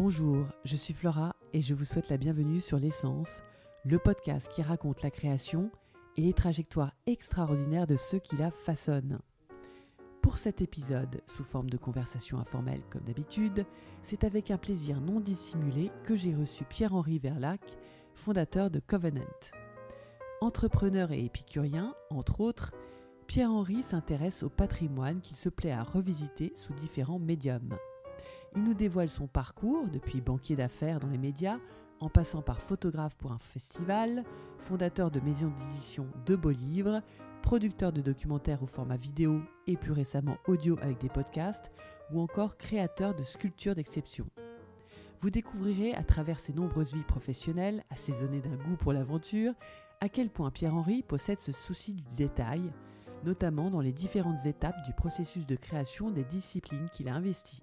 Bonjour, je suis Flora et je vous souhaite la bienvenue sur L'essence, le podcast qui raconte la création et les trajectoires extraordinaires de ceux qui la façonnent. Pour cet épisode, sous forme de conversation informelle comme d'habitude, c'est avec un plaisir non dissimulé que j'ai reçu Pierre-Henri Verlac, fondateur de Covenant. Entrepreneur et épicurien, entre autres, Pierre-Henri s'intéresse au patrimoine qu'il se plaît à revisiter sous différents médiums. Il nous dévoile son parcours, depuis banquier d'affaires dans les médias, en passant par photographe pour un festival, fondateur de maisons d'édition de beaux livres, producteur de documentaires au format vidéo et plus récemment audio avec des podcasts, ou encore créateur de sculptures d'exception. Vous découvrirez à travers ses nombreuses vies professionnelles, assaisonnées d'un goût pour l'aventure, à quel point Pierre-Henri possède ce souci du détail, notamment dans les différentes étapes du processus de création des disciplines qu'il a investies,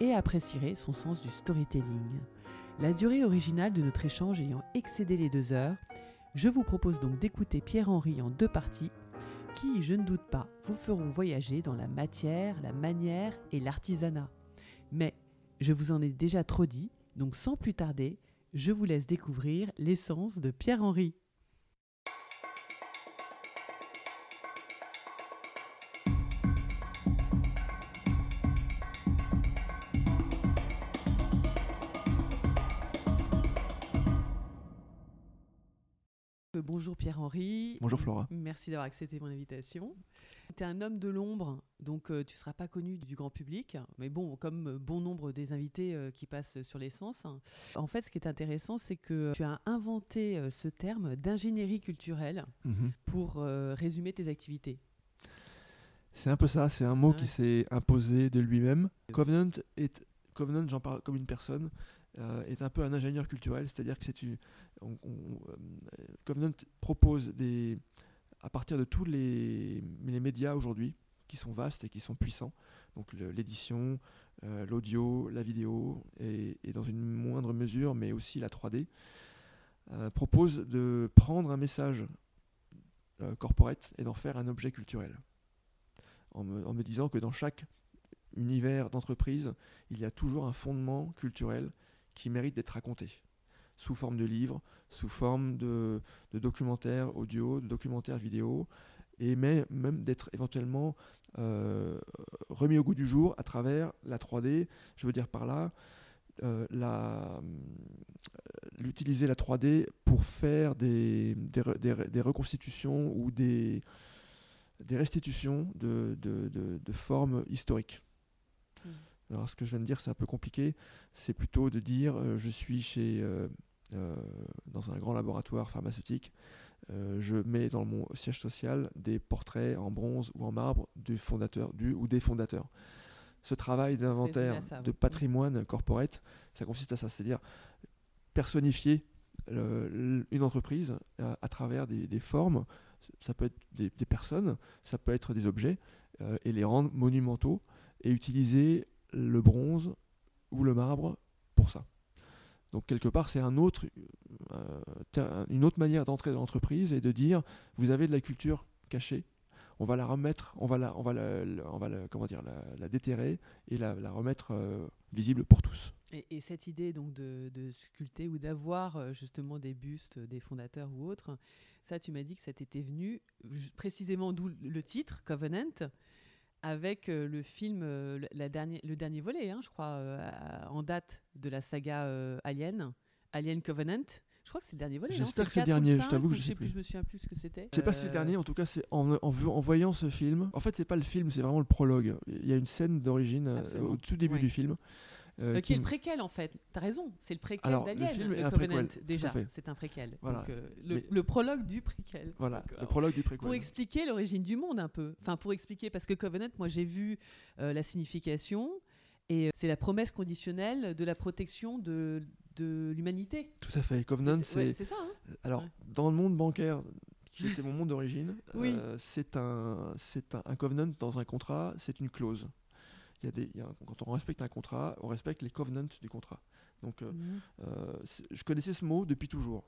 et apprécierez son sens du storytelling. La durée originale de notre échange ayant excédé les deux heures, je vous propose donc d'écouter Pierre-Henri en deux parties, qui, je ne doute pas, vous feront voyager dans la matière, la manière et l'artisanat. Mais je vous en ai déjà trop dit, donc sans plus tarder, je vous laisse découvrir l'essence de Pierre-Henri. Pierre-Henri. Bonjour Flora. Merci d'avoir accepté mon invitation. Tu es un homme de l'ombre, donc euh, tu ne seras pas connu du grand public, mais bon, comme euh, bon nombre des invités euh, qui passent sur l'essence. En fait, ce qui est intéressant, c'est que tu as inventé ce terme d'ingénierie culturelle Mhm. pour résumer tes activités. C'est un peu ça, c'est un mot Ouais. qui s'est imposé de lui-même. Covenant, est, Covenant j'en parle comme une personne, euh, est un peu un ingénieur culturel, c'est-à-dire que c'est euh, Covenant propose des, à partir de tous les, les médias aujourd'hui, qui sont vastes et qui sont puissants, donc l'édition, euh, l'audio, la vidéo, et, dans une moindre mesure, mais aussi la 3D, euh, propose de prendre un message corporate et d'en faire un objet culturel. En me disant que dans chaque univers d'entreprise, il y a toujours un fondement culturel qui mérite d'être raconté, sous forme de livres, sous forme de, documentaires audio, de documentaires vidéo, et même d'être éventuellement euh, remis au goût du jour à travers la 3D. Je veux dire par là, euh, la- l'utiliser la 3D pour faire des, des, re- des re- des reconstitutions ou des, restitutions de formes historiques. Alors ce que je viens de dire, c'est un peu compliqué. C'est plutôt de dire, euh, je suis chez, euh, euh, dans un grand laboratoire pharmaceutique, je mets dans mon siège social des portraits en bronze ou en marbre du fondateur, du ou des fondateurs. Ce travail d'inventaire, de patrimoine corporate, ça consiste à ça, c'est-à-dire personnifier le- une entreprise à travers des, des formes. Ça peut être des, des personnes, ça peut être des objets, et les rendre monumentaux et utiliser le bronze ou le marbre pour ça. Donc quelque part, c'est un autre, euh, une autre manière d'entrer dans l'entreprise et de dire, vous avez de la culture cachée, on va la remettre, on va la, on va la, on va comment dire, la, déterrer et la, la remettre euh, visible pour tous. Et, et cette idée donc de, de sculpter ou d'avoir euh, justement des bustes des fondateurs ou autres, ça tu m'as dit que ça t'était venu précisément d'où le titre Covenant avec euh, le film euh, la dernière, le dernier volet, hein, je crois, euh, en date de la saga Alien, Alien Covenant. Je crois que c'est le dernier volet. J'espère que c'est le 4 ou dernier, je t'avoue que je sais plus. plus. Je me souviens plus ce que c'était. Je sais pas si c'est le dernier, en tout cas, c'est en, en, voyant ce film. En fait, c'est pas le film, c'est vraiment le prologue. Il y a une scène d'origine euh, au tout début du film. Euh, Euh, qui est le préquel en fait. T'as raison, c'est le préquel le d'Alien. film est le un Covenant, préquel, déjà, c'est un préquel. Voilà. Donc, euh, le, Mais- le prologue du préquel. Voilà, le prologue du préquel. Pour expliquer l'origine du monde un peu. Enfin, pour expliquer, parce que Covenant, moi j'ai vu euh, la signification, et euh, c'est la promesse conditionnelle de la protection de, de l'humanité. Tout à fait. Covenant, C'est- ouais, ça. hein Alors, Ouais. dans le monde bancaire, qui était mon monde d'origine, Oui. euh, c'est un, un, un covenant dans un contrat, c'est une clause. Il y a des, il y a un- quand on respecte un contrat, on respecte les covenants du contrat. Donc, euh, Mhm. euh, je connaissais ce mot depuis toujours.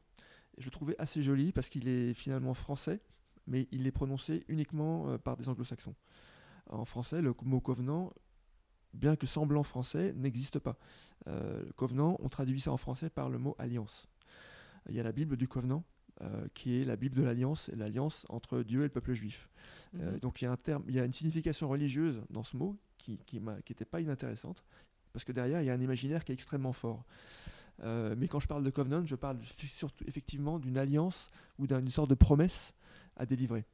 Et je le trouvais assez joli parce qu'il est finalement français, mais il est prononcé uniquement euh, par des anglo-saxons. En français, le mot covenant bien que semblant français, n'existe pas. Euh, covenant, on traduit ça en français par le mot alliance. Il y a la Bible du Covenant, euh, qui est la Bible de l'alliance, l'alliance entre Dieu et le peuple juif. Euh, Mhm. donc il y a un terme, il y a une signification religieuse dans ce mot qui qui m'a- qui n'était pas inintéressante, parce que derrière il y a un imaginaire qui est extrêmement fort. Euh, mais quand je parle de covenant, je parle surtout effectivement d'une alliance ou d'une sorte de promesse à délivrer.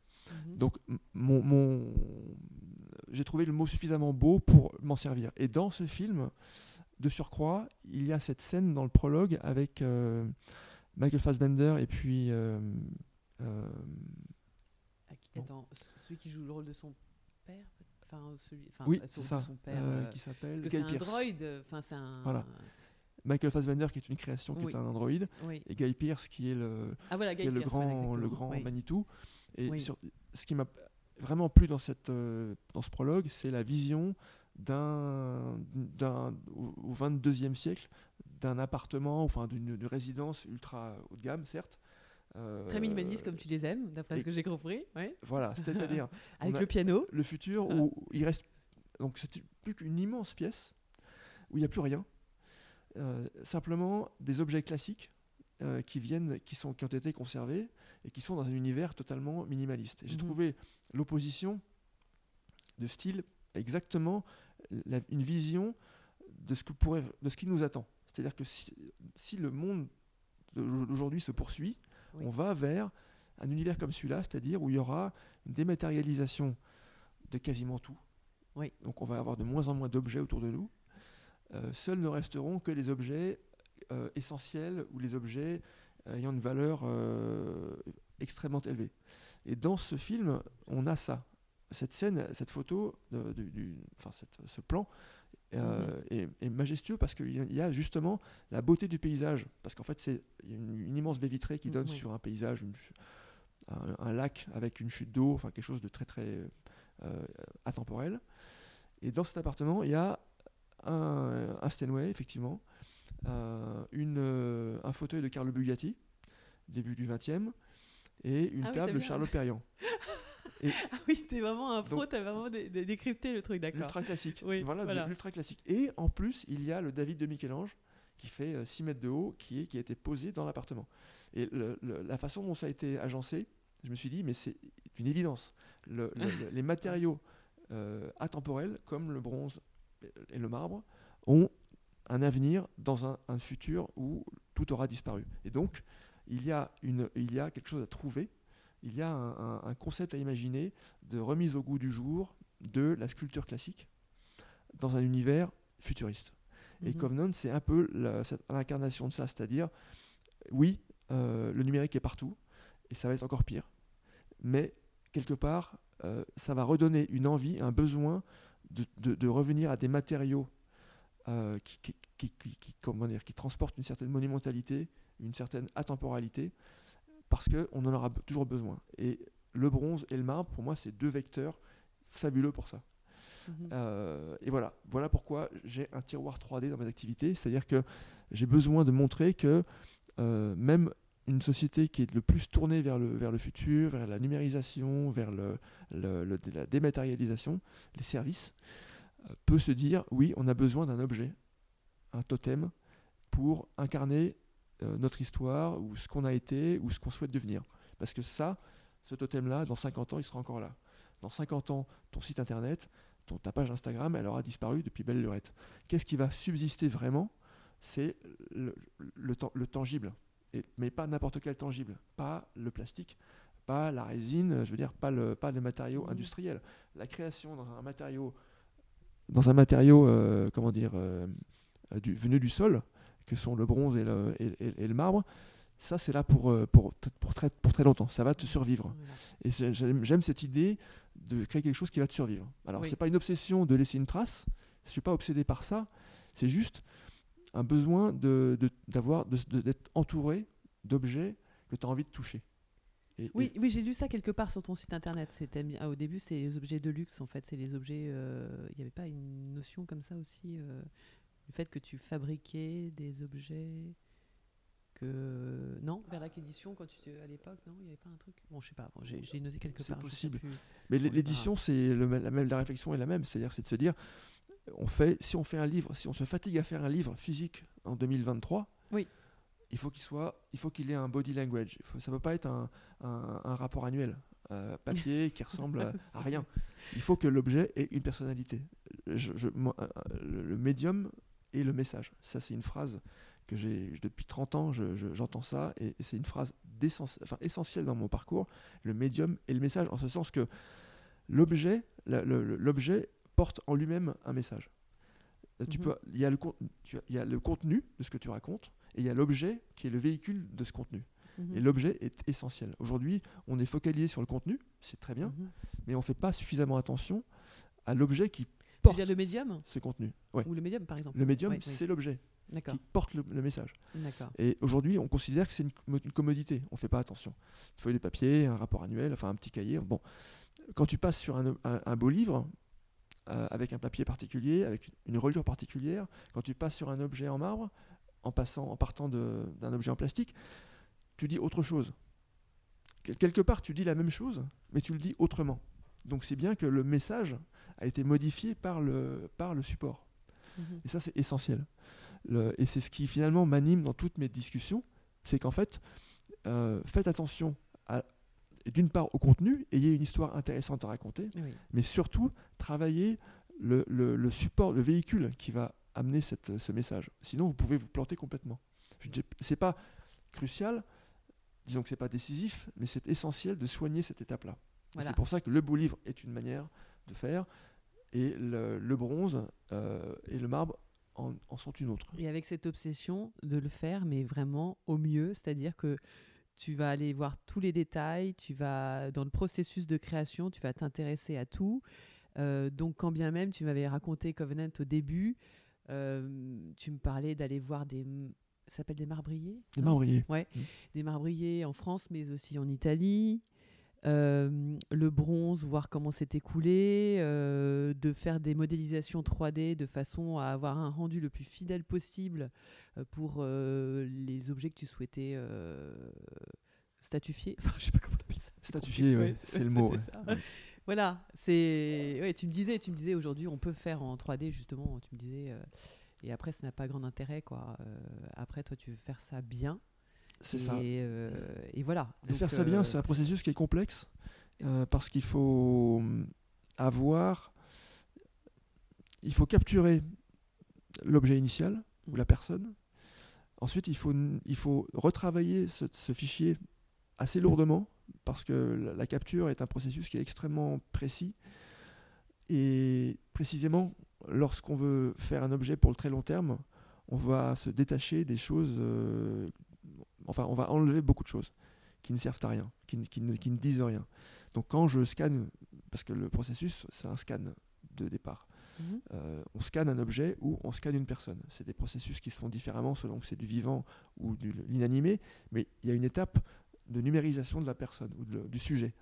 Mhm. Donc mon, mon- j'ai trouvé le mot suffisamment beau pour m'en servir. Et dans ce film, de surcroît, il y a cette scène dans le prologue avec Michael Fassbender et puis euh, euh. Attends, celui qui joue le rôle de son père Enfin, celui. Enfin, oui, c'est son- ça, Son père. euh, qui s'appelle parce que c'est un droïde. Enfin, c'est un. Voilà. Michael Fassbender qui est une création qui Oui. est un androïde Oui. et Guy Pearce qui est le, Ah voilà, qui est le grand, voilà, le grand. Manitou. Et sur- ce qui m'a vraiment plu dans, cette, dans ce prologue, c'est la vision d'un, d'un au au 22e siècle, d'un appartement, enfin d'une résidence ultra haut de gamme, certes. euh, Très minimaliste comme tu les aimes, d'après ce que j'ai compris. Ouais. Voilà, c'est-à-dire Avec le piano. le futur Ah. où il reste. Donc c'est plus qu'une immense pièce où il n'y a plus rien. Euh, simplement des objets classiques euh, qui viennent, qui, sont, qui ont été conservés et qui sont dans un univers totalement minimaliste. J'ai Mhm. trouvé l'opposition de style exactement la- une vision de ce, que pourrait, de ce qui nous attend. C'est-à-dire que si, si le monde d'au- d'aujourd'hui se poursuit, Oui. on va vers un univers comme celui-là, c'est-à-dire où il y aura une dématérialisation de quasiment tout. Oui. Donc on va avoir de moins en moins d'objets autour de nous. Euh, seuls ne resteront que les objets euh, essentiels ou les objets euh, ayant une valeur euh, extrêmement élevée. Et dans ce film, on a ça. Cette scène, cette photo, de- du- du- enfin cette- ce plan euh, est, est majestueux parce qu'il y a- justement la beauté du paysage. Parce qu'en fait, c'est il y a une, une immense baie vitrée qui Mm, donne oui. sur un paysage, une un, un lac avec une chute d'eau, enfin quelque chose de très très euh, atemporel. Et dans cet appartement, il y a un, un Steinway, effectivement, euh, une, euh, un fauteuil de Carlo Bugatti, début du 20e, et une Ah oui, table de bien- Charlot Ah oui, t'es vraiment un pro, t'as vraiment dé- dé- décrypté le truc, d'accord. L'ultra classique. Oui, voilà, voilà. l'ultra classique. Et en plus, il y a le David de Michel-Ange qui fait euh, 6 mètres de haut, qui, est, qui a été posé dans l'appartement. Et le- le- la façon dont ça a été agencé, je me suis dit, mais c'est une évidence. Le- le- le- les matériaux euh, atemporels, comme le bronze et le marbre, ont un avenir dans un, un futur où tout aura disparu. Et donc, il y a, une, il y a quelque chose à trouver, il y a un, un- un concept à imaginer de remise au goût du jour de la sculpture classique dans un univers futuriste. Et Mhm. Covenant, c'est un peu l'incarnation de ça, c'est-à-dire, oui, euh, le numérique est partout, et ça va être encore pire, mais quelque part, euh, ça va redonner une envie, un besoin de, de- de revenir à des matériaux euh, qui, qui, qui- qui- qui- comment dire, qui transportent une certaine monumentalité, une certaine atemporalité, parce qu'on en aura toujours besoin. Et le bronze et le marbre, pour moi, c'est deux vecteurs fabuleux pour ça. Mhm. Euh, et voilà, voilà pourquoi j'ai un tiroir 3D dans mes activités, c'est-à-dire que j'ai besoin de montrer que euh, même une société qui est le plus tournée vers le, vers le futur, vers la numérisation, vers le, le- le- la dématérialisation, les services, euh, peut se dire oui, on a besoin d'un objet, un totem, pour incarner euh, notre histoire, ou ce qu'on a été, ou ce qu'on souhaite devenir. Parce que ça, ce totem-là, dans 50 ans, il sera encore là. Dans 50 ans, ton site internet, ton, ta page Instagram, elle aura disparu depuis belle lurette. Qu'est-ce qui va subsister vraiment C'est le, le, tan- le tangible. Et- mais pas n'importe quel tangible. Pas le plastique, pas la résine, je veux dire, pas le, pas les matériaux Mhm. industriels. La création dans un matériau, dans un matériau, euh, comment dire, euh, euh, du, venu du sol, que sont le bronze et le, et- et- et le marbre, ça c'est là pour, euh, pour, pour, très, pour très longtemps. Ça va te survivre. Et c'est- j'aime cette idée de créer quelque chose qui va te survivre. Alors, Oui. c'est pas une obsession de laisser une trace. Je suis pas obsédé par ça. C'est juste un besoin de, d'avoir, d'être entouré d'objets que tu as envie de toucher. Et- Oui, et- oui j'ai lu ça quelque part sur ton site internet. C'était ah, au début, c'était les objets de luxe. En fait, c'est les objets. euh, Il n'y avait pas une notion comme ça aussi euh, du fait que tu fabriquais des objets que non? Vers l'acquisition quand tu à l'époque non? Il n'y avait pas un truc? Bon je sais pas bon, j'ai, noté quelque C'est part possible. plus. mais l'édition, c'est le, même- la, même, la réflexion est la même. C'est-à-dire, c'est de se dire, on fait, si on fait un livre, si on se fatigue à faire un livre physique en 2023, Oui. il faut qu'il soit, il faut qu'il ait un body language. Il faut- ça ne peut pas être un, un- un rapport annuel euh, papier qui ressemble à, à rien. Il faut que l'objet ait une personnalité. Je- je- moi, euh, le, le médium et le message. Ça, c'est une phrase que j'ai depuis 30 ans. je- je- J'entends ça et, et c'est une phrase enfin, essentielle dans mon parcours. Le médium et le message, en ce sens que l'objet, porte en lui-même un message. Euh, Tu Mhm. peux, il y a le con- tu as- il y a le contenu de ce que tu racontes et il y a l'objet qui est le véhicule de ce contenu. Mhm. Et l'objet est essentiel. Aujourd'hui, on est focalisé sur le contenu, c'est très bien, Mhm. mais on ne fait pas suffisamment attention à l'objet qui porte le médium ce contenu. Ouais. Ou le médium, par exemple Le médium, Ouais, c'est l'objet qui porte le, le message. Et aujourd'hui, on considère que c'est une, commo- une commodité. On ne fait pas attention. Une feuille de papier, un rapport annuel, enfin un petit cahier. Bon, quand tu passes sur un, un- un beau livre, euh, avec un papier particulier, avec une reliure particulière, quand tu passes sur un objet en marbre, en, passant, en partant d'un objet en plastique, tu dis autre chose. Quel- Quelque part, tu dis la même chose, mais tu le dis autrement. Donc c'est bien que le message a été modifié par le, par le support. Mhm. Et ça, c'est essentiel. Le- et c'est ce qui finalement m'anime dans toutes mes discussions, c'est qu'en fait, euh, faites attention d'une part au contenu, ayez une histoire intéressante à raconter, Oui. mais surtout travaillez le, le- le support, le véhicule qui va amener cette- ce message. Sinon, vous pouvez vous planter complètement. C'est pas crucial, disons que c'est pas décisif, mais c'est essentiel de soigner cette étape-là. Voilà. C'est pour ça que le beau livre est une manière de faire, et le, le bronze euh, et le marbre en, en sont une autre. Et avec cette obsession de le faire, mais vraiment au mieux, c'est-à-dire que tu vas aller voir tous les détails, tu vas dans le processus de création, tu vas t'intéresser à tout. Euh, donc, quand bien même tu m'avais raconté Covenant au début, euh, tu me parlais d'aller voir des, ça s'appelle des marbriers, non? marbriers. des marbriers en France, mais aussi en Italie. Euh, le bronze, voir comment c'est écoulé, euh, de faire des modélisations 3D de façon à avoir un rendu le plus fidèle possible euh, pour euh, les objets que tu souhaitais statifier. Enfin, je sais pas comment on appelle ça. Statifié, ouais, c'est le mot, ouais. ça. Ouais. Voilà, c'est. Ouais, tu me disais, tu me disais aujourd'hui, on peut faire en 3D justement. Tu me disais. Et après, ça n'a pas grand intérêt, quoi. Après, toi, tu veux faire ça bien. C'est ça. euh, et voilà. Et Donc, faire ça bien, euh, c'est un processus qui est complexe euh, parce qu'il faut hum, avoir, il faut capturer l'objet initial ou Mm. la personne. Ensuite, il faut, il faut retravailler ce, ce fichier assez lourdement parce que la, la capture est un processus qui est extrêmement précis. Et précisément, lorsqu'on veut faire un objet pour le très long terme, on va se détacher des choses. euh, enfin, on va enlever beaucoup de choses qui ne servent à rien, qui, ne- qui ne, qui ne disent rien. Donc, quand je scanne, parce que le processus, c'est un scan de départ. mhm. Euh, on scanne un objet ou on scanne une personne. C'est des processus qui se font différemment selon que c'est du vivant ou de l'inanimé, mais il y a une étape de numérisation de la personne ou de du sujet.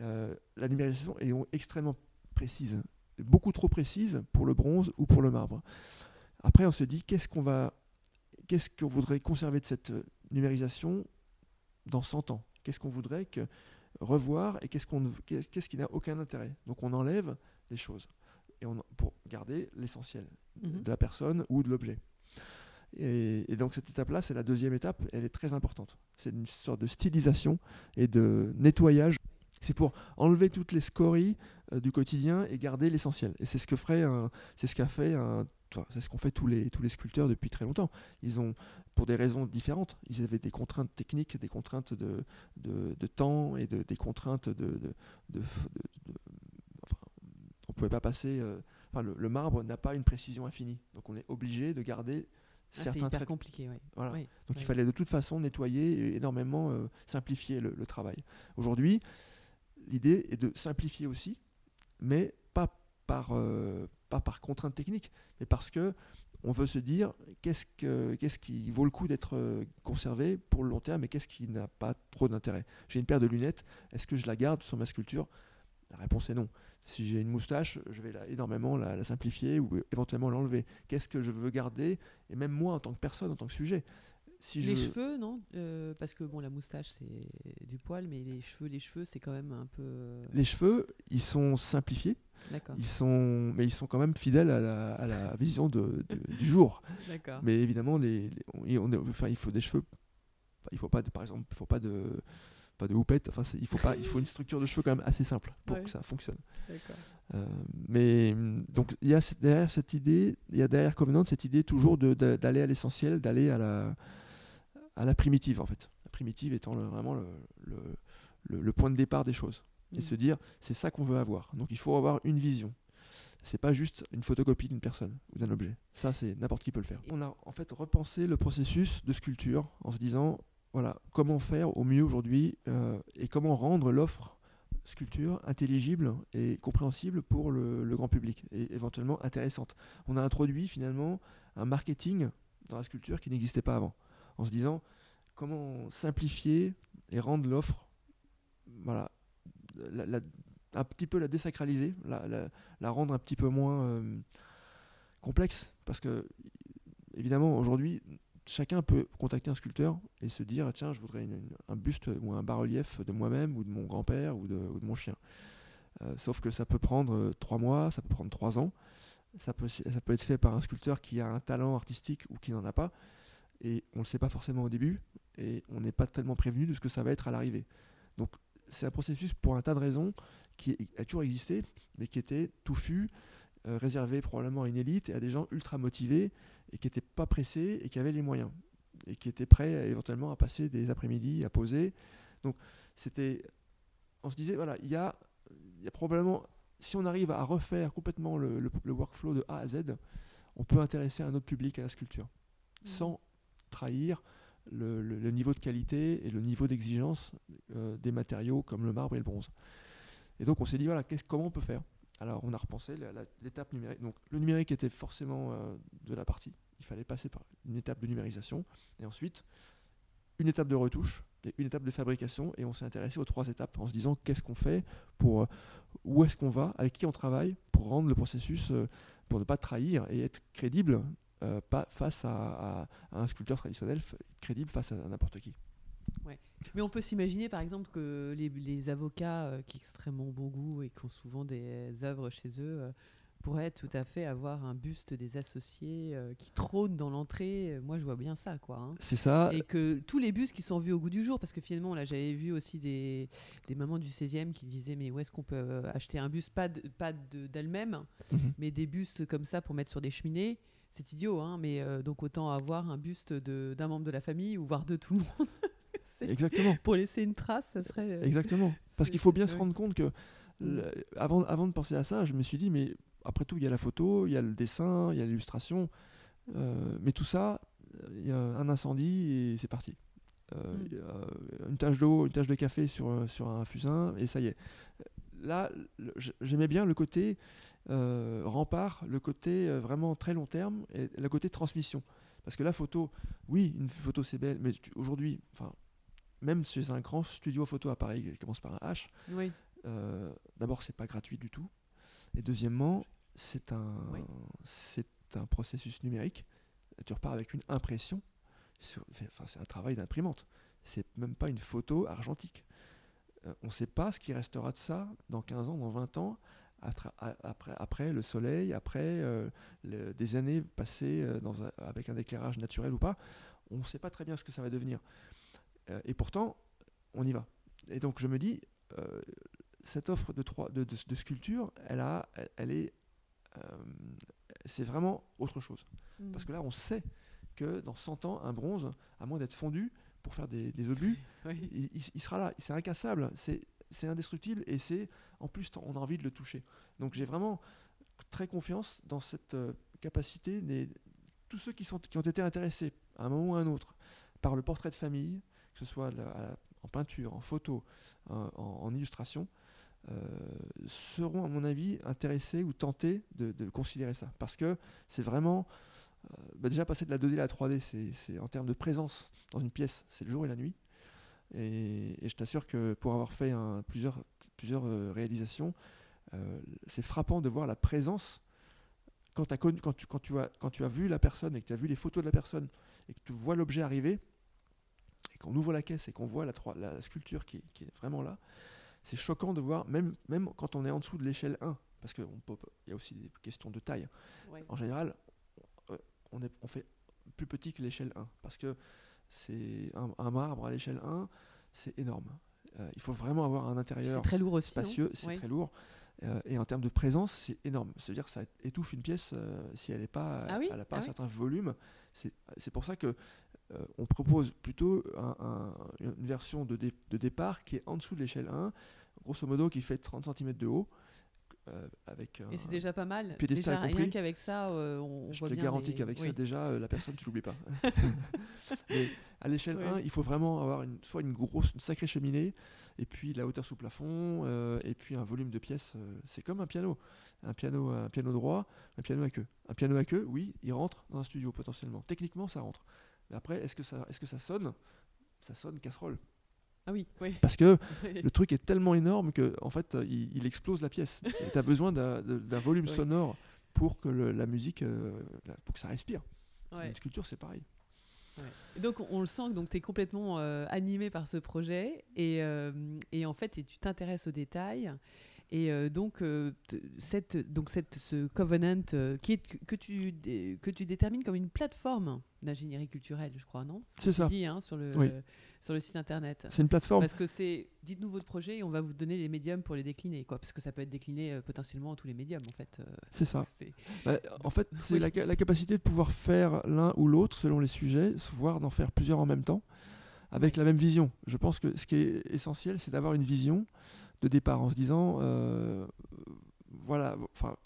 Euh, la numérisation est extrêmement précise, beaucoup trop précise pour le bronze ou pour le marbre. Après, on se dit qu'est-ce qu'on va, qu'est-ce qu'on voudrait conserver de cette numérisation dans 100 ans Qu'est-ce qu'on voudrait que revoir et qu'est-ce qu'on qu'est-ce qui n'a aucun intérêt? Donc on enlève des choses et on, pour garder l'essentiel Mhm. de la personne ou de l'objet. Et, et donc cette étape-là, c'est la deuxième étape, elle est très importante. C'est une sorte de stylisation et de nettoyage. C'est pour enlever toutes les scories euh, du quotidien et garder l'essentiel. Et c'est ce que ferait un- c'est ce qu'a fait un- enfin, c'est ce qu'ont fait tous les, tous les sculpteurs depuis très longtemps. Ils ont, pour des raisons différentes, ils avaient des contraintes techniques, des contraintes de, de, de temps et de, des contraintes de, enfin, on pouvait pas passer. euh, enfin, le, le marbre n'a pas une précision infinie, donc on est obligé de garder Ah, c'est certains hyper traits. compliqué, oui. Voilà. Oui, Donc oui. il fallait de toute façon nettoyer et énormément euh, simplifier le, le travail. Aujourd'hui, l'idée est de simplifier aussi, mais pas par, euh, pas par contrainte technique, mais parce que on veut se dire qu'est-ce, que, qu'est-ce qui vaut le coup d'être euh, conservé pour le long terme et qu'est-ce qui n'a pas trop d'intérêt. J'ai une paire de lunettes, est-ce que je la garde sur ma sculpture? La réponse est non. Si j'ai une moustache, je vais la- énormément la, la simplifier ou éventuellement l'enlever. Qu'est-ce que je veux garder? Et même moi, en tant que personne, en tant que sujet, si Les je... cheveux, non? Euh, Parce que bon, la moustache, c'est du poil, mais les cheveux, les cheveux, c'est quand même un peu. euh, Les cheveux, ils sont simplifiés. Ils sont, mais ils sont quand même fidèles à la, à la vision de, de- du jour. Mais évidemment, les, les- on, on- enfin, il faut des cheveux. Il faut pas, de, par exemple, il faut pas de, pas de houppette. Enfin, il faut pas, il faut une structure de cheveux quand même assez simple pour Ouais. que ça fonctionne. Euh, mais donc il y a derrière cette idée, il y a derrière Covenant cette idée toujours d'aller à l'essentiel, d'aller à la, à la primitive en fait. La primitive étant le- vraiment le, le- le- le point de départ des choses. Et Mm. se dire, c'est ça qu'on veut avoir. Donc il faut avoir une vision. C'est pas juste une photocopie d'une personne ou d'un objet. Ça, c'est n'importe qui peut le faire. On a en fait repensé le processus de sculpture en se disant, voilà, comment faire au mieux aujourd'hui euh, et comment rendre l'offre sculpture intelligible et compréhensible pour le, le grand public et éventuellement intéressante. On a introduit finalement un marketing dans la sculpture qui n'existait pas avant, en se disant comment simplifier et rendre l'offre, voilà, un petit peu la désacraliser, la, rendre un petit peu moins euh, complexe, parce que évidemment aujourd'hui chacun peut contacter un sculpteur et se dire tiens je voudrais un buste ou un bas-relief de moi-même ou de mon grand-père ou de, ou de mon chien. Euh, sauf que ça peut prendre euh, trois mois, ça peut prendre trois ans, ça peut, ça peut être fait par un sculpteur qui a un talent artistique ou qui n'en a pas, et on ne le sait pas forcément au début, et on n'est pas tellement prévenu de ce que ça va être à l'arrivée. Donc c'est un processus pour un tas de raisons qui a toujours existé, mais qui était touffu, euh, réservé probablement à une élite et à des gens ultra motivés et qui n'étaient pas pressés et qui avaient les moyens et qui étaient prêts à, éventuellement à passer des après-midi à poser. Donc c'était, on se disait voilà, il y a, il y a probablement, si on arrive à refaire complètement le, le- le workflow de A à Z, on peut intéresser un autre public à la sculpture sans trahir le, niveau de qualité et le niveau d'exigence euh, des matériaux comme le marbre et le bronze. Et donc on s'est dit voilà, comment on peut faire? Alors on a repensé l'étape numérique. Donc le numérique était forcément euh, de la partie. Il fallait passer par une étape de numérisation et ensuite une étape de retouche et une étape de fabrication. Et on s'est intéressé aux trois étapes en se disant qu'est-ce qu'on fait pour euh, où est-ce qu'on va, avec qui on travaille? Pour rendre le processus, pour ne pas trahir et être crédible euh, pas face à, à- à un sculpteur traditionnel, crédible face à n'importe qui. Mais on peut s'imaginer par exemple que les, les avocats euh, qui ont extrêmement bon goût et qui ont souvent des œuvres chez eux euh, pourraient tout à fait avoir un buste des associés qui trône dans l'entrée. Moi je vois bien ça quoi. hein. C'est ça. Et que tous les bustes qui sont vus au goût du jour, parce que finalement, là, j'avais vu aussi des, des mamans du 16e qui disaient Mais où est-ce qu'on peut acheter un buste Pas de- pas de- d'elles-mêmes, Mhm. mais des bustes comme ça pour mettre sur des cheminées. C'est idiot, hein, mais euh, donc autant avoir un buste d'un membre de la famille ou voire de tout le monde. Exactement. pour laisser une trace, ça serait. euh, Exactement. Parce qu'il faut bien se rendre compte que Mm. avant, avant de penser à ça, je me suis dit, mais après tout, il y a la photo, il y a le dessin, il y a l'illustration. euh, mais tout ça, il y a un incendie et c'est parti. Mm. il y a une tache d'eau, une tache de café sur, un- sur un fusain, et ça y est. Là, j'aimais bien le côté euh, rempart, le côté euh, vraiment très long terme, et le côté transmission. Parce que la photo, oui, une photo c'est belle, mais aujourd'hui, enfin, même chez un grand studio photo à Paris qui commence par un H, Oui. euh, d'abord c'est pas gratuit du tout, et deuxièmement c'est un Oui. c'est un processus numérique. Tu repars avec une impression, enfin c'est un travail d'imprimante. C'est même pas une photo argentique. Euh, on ne sait pas ce qui restera de ça dans 15 ans, dans 20 ans, après, après le soleil, après euh, le- des années passées euh, dans un- avec un éclairage naturel ou pas. On ne sait pas très bien ce que ça va devenir. Euh, et pourtant, on y va. Et donc je me dis, euh, cette offre de, trois, de, de- de sculpture, elle, a, elle, elle est, c'est vraiment autre chose. Mm. Parce que là, on sait que dans 100 ans, un bronze, à moins d'être fondu pour faire des, des obus, Oui. il, il- il sera là. C'est incassable, c'est c'est indestructible et c'est en plus on a envie de le toucher. Donc j'ai vraiment très confiance dans cette euh, capacité tous ceux qui ont été intéressés à un moment ou à un autre par le portrait de famille, que ce soit en peinture, en photo, en, illustration, euh, seront à mon avis intéressés ou tentés de, considérer ça parce que c'est vraiment euh, bah déjà passer de la 2D à la 3D, c'est c'est en termes de présence dans une pièce, c'est le jour et la nuit. Et, et je t'assure que pour avoir fait un- plusieurs, plusieurs euh, réalisations, euh, c'est frappant de voir la présence quand, t'as connu- quand, tu, quand, tu as, quand tu as vu la personne et que tu as vu les photos de la personne et que tu vois l'objet arriver et qu'on ouvre la caisse et qu'on voit la, sculpture qui, est- qui est vraiment là. C'est choquant de voir, même, même quand on est en dessous de l'échelle 1, parce qu'il y a aussi des questions de taille. Ouais. En général, on, on est, on fait plus petit que l'échelle 1, parce que c'est un, un marbre à l'échelle 1, c'est énorme. Euh, il faut vraiment avoir un intérieur très lourd aussi. non spacieux, c'est Oui. très lourd. Euh, et en termes de présence, c'est énorme. C'est-à-dire que ça étouffe une pièce euh, si elle n'a pas, Ah oui elle a pas Ah un oui certain volume. C'est pour ça que on propose plutôt un- un- une version de, dé- de départ qui est en dessous de l'échelle 1, grosso modo qui fait 30 cm de haut. Euh, avec Et c'est déjà pas mal. Déjà, rien qu'avec ça, euh, on, on je voit te bien garantis les- qu'avec ça, déjà, euh, la personne, tu l'oublies pas. Mais à l'échelle Oui. 1, il faut vraiment avoir une, soit une grosse, une sacrée cheminée, et puis la hauteur sous plafond, euh, et puis un volume de pièces. c'est comme un piano. Un piano, un piano droit, un piano à queue. Un piano à queue, oui, il rentre dans un studio potentiellement. Techniquement, ça rentre. Mais après, est-ce que ça, est-ce que ça sonne? Ça sonne casserole. Ah oui, oui. Parce que le truc est tellement énorme que en fait, euh, il, il explose la pièce. tu as besoin d'un, volume Oui. sonore pour que le- la musique, euh, pour que ça respire. Ouais. Une sculpture, c'est pareil. Donc on, le sent que tu es complètement euh, animé par ce projet et, euh, et en fait et tu t'intéresses aux détails. Et euh, donc, euh, te- cette, donc cette, ce Covenant euh, qui est, que, tu, que tu détermines comme une plateforme d'ingénierie culturelle, je crois, non? C'est ce ça. dis, hein, sur, le, Oui. sur le site internet. C'est une plateforme. Parce que c'est, dites-nous votre projet et on va vous donner les médiums pour les décliner, quoi. Parce que ça peut être décliné potentiellement à tous les médiums, en fait. C'est ça. Bah, en fait, c'est Oui. la, ca- la capacité de pouvoir faire l'un ou l'autre selon les sujets, voire d'en faire plusieurs en même temps, avec la même vision. Je pense que ce qui est essentiel, c'est d'avoir une vision de départ en se disant, euh, voilà, enfin,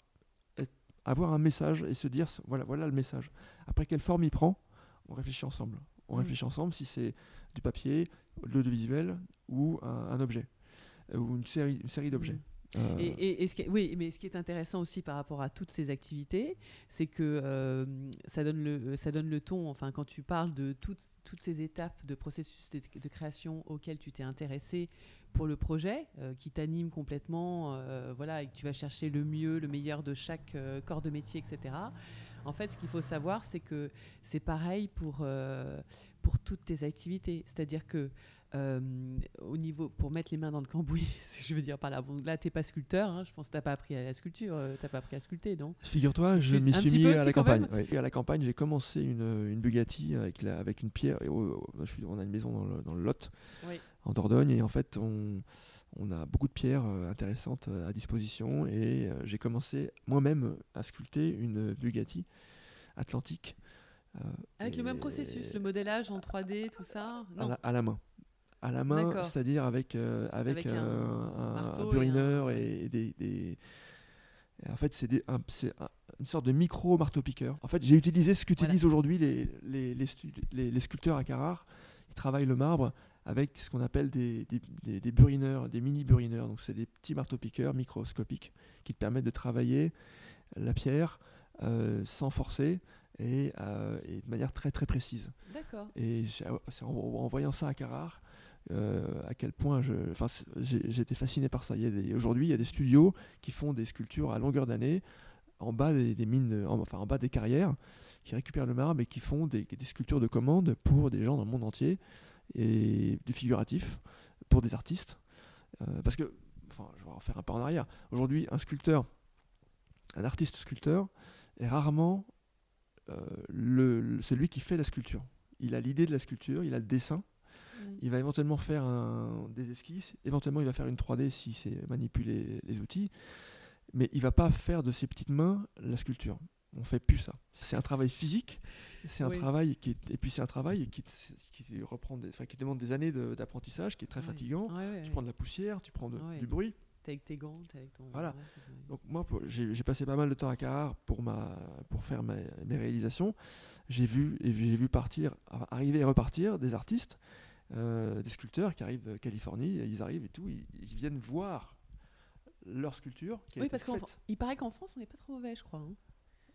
avoir un message et se dire, voilà, voilà le message. Après, quelle forme il prend On réfléchit ensemble. On Mm. réfléchit ensemble si c'est du papier, de l'audiovisuel ou un, un objet ou une série, une série d'objets. Mm. Euh, Et, oui, mais ce qui est intéressant aussi par rapport à toutes ces activités, c'est que euh, ça, donne le, ça donne le ton, enfin, quand tu parles de toutes, toutes ces étapes de processus de, création auxquelles tu t'es intéressé pour le projet, euh, qui t'anime complètement, voilà, et que tu vas chercher le mieux, le meilleur de chaque corps de métier, etc. En fait, ce qu'il faut savoir, c'est que c'est pareil pour, pour toutes tes activités. C'est-à-dire que euh, au niveau pour mettre les mains dans le cambouis, ce que je veux dire par là. Bon, là, t'es pas sculpteur, hein, je pense que t'as pas appris à la sculpture, euh, t'as pas appris à sculpter, non? Figure-toi, je m'y suis mis à la campagne. ouais. Et à la campagne, j'ai commencé une, une Bugatti avec, la- avec une pierre. et au- au- je suis, on a une maison dans le, dans le Lot, Oui. en Dordogne, et en fait, on, on a beaucoup de pierres euh, intéressantes euh, à disposition. Et j'ai commencé moi-même à sculpter une Bugatti Atlantique. Avec le même processus, le modélage en 3D, tout ça? à Non. la, à la main. À la main, c'est-à-dire avec, euh, avec, Avec un euh, un, marteau un et burineur un- et, des, des- en fait, c'est un- une sorte de micro marteau-piqueur. En fait, j'ai utilisé ce qu'utilisent aujourd'hui les, les, les, sculpteurs à Carrare. Ils travaillent le marbre avec ce qu'on appelle des, des, des- des burineurs, des mini-burineurs. Donc, c'est des petits marteaux-piqueurs microscopiques qui te permettent de travailler la pierre euh, sans forcer et, euh, et de manière très très précise. D'accord. Et en, en voyant ça à Carrare, euh, à quel point je, fasciné par ça. Aujourd'hui, il y a des studios qui font des sculptures à longueur d'année, en bas des, mines, en- enfin en bas des carrières, qui récupèrent le marbre et qui font des, sculptures de commande pour des gens dans le monde entier et du figuratif pour des artistes. Euh, parce que, enfin, je vais en faire un pas en arrière. Aujourd'hui, un sculpteur, un artiste sculpteur, est rarement euh, celui qui fait la sculpture. Il a l'idée de la sculpture, il a le dessin, Il va éventuellement faire un- des esquisses, éventuellement il va faire une 3D si c'est manipuler les outils, mais il va pas faire de ses petites mains la sculpture. On fait plus ça. C'est un travail physique, c'est un Oui. travail qui est- et puis c'est un travail qui, t- qui reprend, des- enfin, qui demande des années de- d'apprentissage, qui est très Ouais. fatigant. Ouais, ouais, Tu prends de la poussière, tu prends de- du bruit. T'es avec tes gants, t'es avec ton. Voilà. Donc moi, j'ai passé pas mal de temps à Carrare pour, ma, pour faire mes réalisations. J'ai vu, et j'ai vu partir, ar- arriver et repartir des artistes, euh, des sculpteurs qui arrivent de Californie, ils arrivent et tout, ils, ils viennent voir leur sculpture qui a Oui, été parce faite. qu'il paraît qu'en France, on n'est pas trop mauvais, je crois. hein.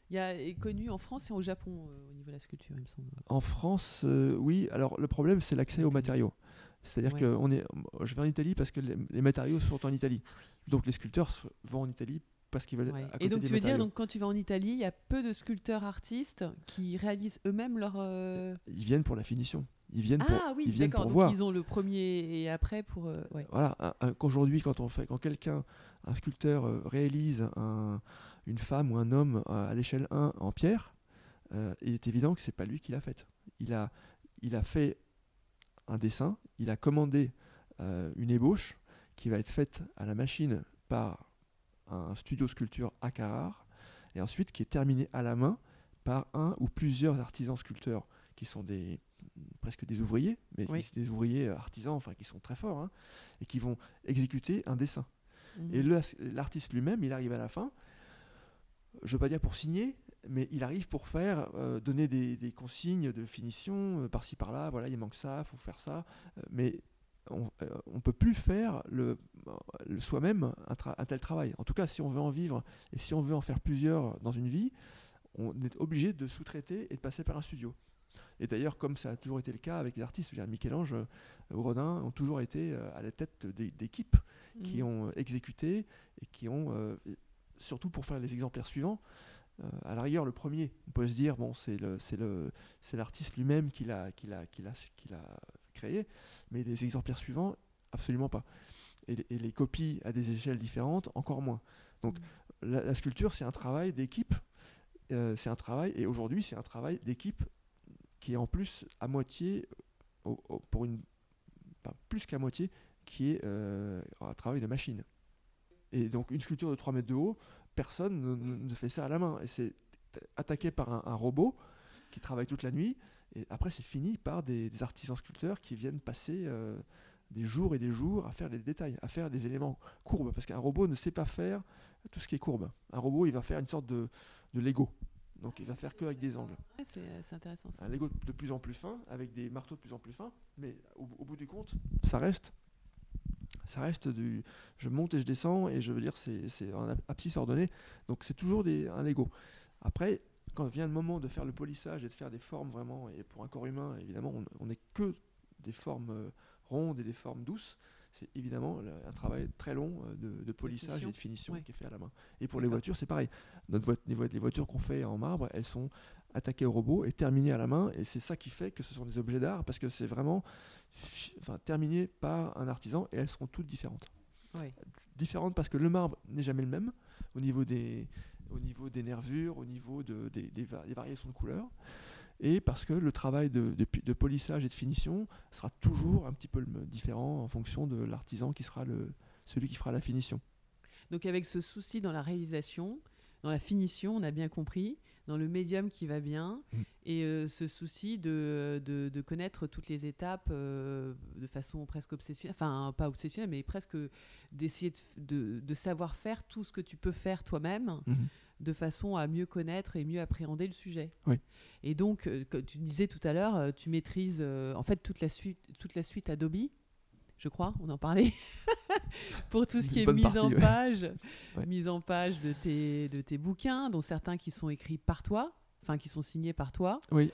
Il y a est connu en France et au Japon euh, au niveau de la sculpture, il me semble. En France, euh, oui. Alors le problème, c'est l'accès aux matériaux. C'est-à-dire Ouais. que on est, je vais en Italie parce que les, les matériaux sont en Italie. Donc les sculpteurs vont en Italie, parce qu'ils veulent. Ouais. Et donc tu veux dire, donc, quand tu vas en Italie, il y a peu de sculpteurs artistes qui réalisent eux-mêmes leur... euh, Ils viennent pour la finition. Ils viennent Ah pour, oui, ils viennent d'accord, pour donc voir. ils ont le premier et après pour... euh, ouais. Voilà, qu'aujourd'hui, quand on fait, quand quelqu'un, un sculpteur euh, réalise un- une femme ou un homme à l'échelle 1 en pierre, il est évident que c'est pas lui qui l'a faite. Il a, il a fait un dessin, il a commandé une ébauche qui va être faite à la machine par un studio sculpture à Carrare, et ensuite qui est terminée à la main par un ou plusieurs artisans sculpteurs qui sont des presque des ouvriers, mais Oui. des ouvriers euh, artisans, enfin qui sont très forts, hein, et qui vont exécuter un dessin. Mhm. Et le- l'artiste lui-même, il arrive à la fin, je veux pas dire pour signer, mais il arrive pour faire, euh, donner des, des consignes de finition euh, par-ci par-là, voilà, il manque ça, faut faire ça, euh, mais on ne peut plus faire le, le- soi-même un, tel travail. En tout cas, si on veut en vivre et si on veut en faire plusieurs dans une vie, on est obligé de sous-traiter et de passer par un studio. Et d'ailleurs, comme ça a toujours été le cas avec les artistes, Michel-Ange euh, ou Rodin ont toujours été euh, à la tête des- d'équipes qui Mhm. ont euh, exécuté et qui ont, euh, surtout pour faire les exemplaires suivants, euh, à la rigueur, le premier, on peut se dire, bon, c'est l'artiste lui-même qui l'a créé, mais les exemplaires suivants, absolument pas. Et, les- et les copies à des échelles différentes, encore moins. Donc Mhm. la, la sculpture, c'est un travail d'équipe, euh, c'est un travail, et aujourd'hui, c'est un travail d'équipe qui est en plus à moitié, au- au- pour une, plus qu'à moitié, qui est euh, un travail de machine. Et donc une sculpture de 3 mètres de haut, personne ne, fait ça à la main. Et c'est attaqué par un, un robot qui travaille toute la nuit, et après c'est fini par des, des artisans sculpteurs qui viennent passer euh, des jours et des jours à faire les détails, à faire des éléments courbes, parce qu'un robot ne sait pas faire tout ce qui est courbe. Un robot, il va faire une sorte de, de Lego. Donc il va faire que avec des angles. Ouais, c'est intéressant ça. Un Lego de plus en plus fin, avec des marteaux de plus en plus fins, mais au, au bout du compte, ça reste, ça reste du, je monte et je descends, et je veux dire, c'est ab- abscisse ordonné, donc c'est toujours des, un Lego. Après, quand vient le moment de faire le polissage et de faire des formes vraiment, et pour un corps humain, évidemment, on n'est que des formes euh, rondes et des formes douces, c'est évidemment un travail très long euh, de, de polissage et de finition Ouais. qui est fait à la main. Et pour les voitures, c'est pareil. Notre les, les voitures qu'on fait en marbre, elles sont attaquées au robot et terminées à la main. Et c'est ça qui fait que ce sont des objets d'art parce que c'est vraiment enfin, terminé par un artisan et elles seront toutes différentes. Ouais. Différentes parce que le marbre n'est jamais le même au niveau des, au niveau des nervures, au niveau de, des, des va- des variations de couleurs. Et parce que le travail de, polissage et de finition sera toujours un petit peu différent en fonction de l'artisan qui sera celui qui fera la finition. Donc avec ce souci dans la réalisation, dans la finition, on a bien compris, dans le médium qui va bien, Mm. et euh, ce souci de, de, de connaître toutes les étapes euh, de façon presque obsessionnelle, enfin pas obsessionnelle, mais presque d'essayer de, de, savoir faire tout ce que tu peux faire toi-même, de façon à mieux connaître et mieux appréhender le sujet. Oui. Et donc, euh, comme tu disais tout à l'heure, tu maîtrises en fait toute la suite, toute la suite Adobe, je crois, on en parlait, pour tout ce qui est mise partie, en ouais. page, Ouais. mise en page de tes, de tes bouquins, dont certains qui sont écrits par toi, enfin qui sont signés par toi. Oui.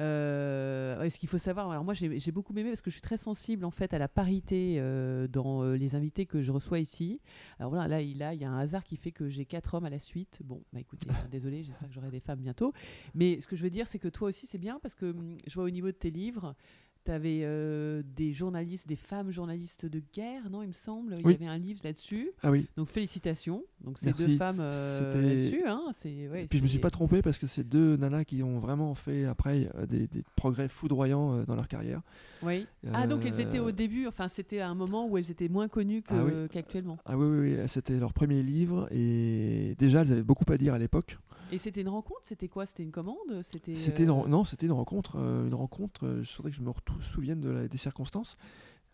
Euh, ouais, ce qu'il faut savoir, alors moi j'ai beaucoup aimé parce que je suis très sensible en fait à la parité euh, dans euh, les invités que je reçois ici. Alors voilà, là il, y a un hasard qui fait que j'ai quatre hommes à la suite. Bon, bah écoutez, euh, désolé, j'espère que j'aurai des femmes bientôt. Mais ce que je veux dire, c'est que toi aussi c'est bien parce que hum, je vois au niveau de tes livres, tu avais des journalistes, des femmes journalistes de guerre, non, il me semble. Il Oui. y avait un livre là-dessus. Ah oui. Donc félicitations. Donc ces Merci. deux femmes euh, là-dessus. Hein, ouais, Et puis je me suis pas trompé parce que c'est deux nanas qui ont vraiment fait après euh, des, des progrès foudroyants euh, dans leur carrière. Oui. Ah, donc elles étaient Euh, au début, enfin, c'était à un moment où elles étaient moins connues que- Ah oui. qu'actuellement. Ah oui, oui, oui, c'était leur premier livre et déjà elles avaient beaucoup à dire à l'époque. Et c'était une rencontre C'était quoi? C'était une commande? C'était. Euh, non, c'était une rencontre, euh, une rencontre. euh, je voudrais que je me souvienne de la- des circonstances,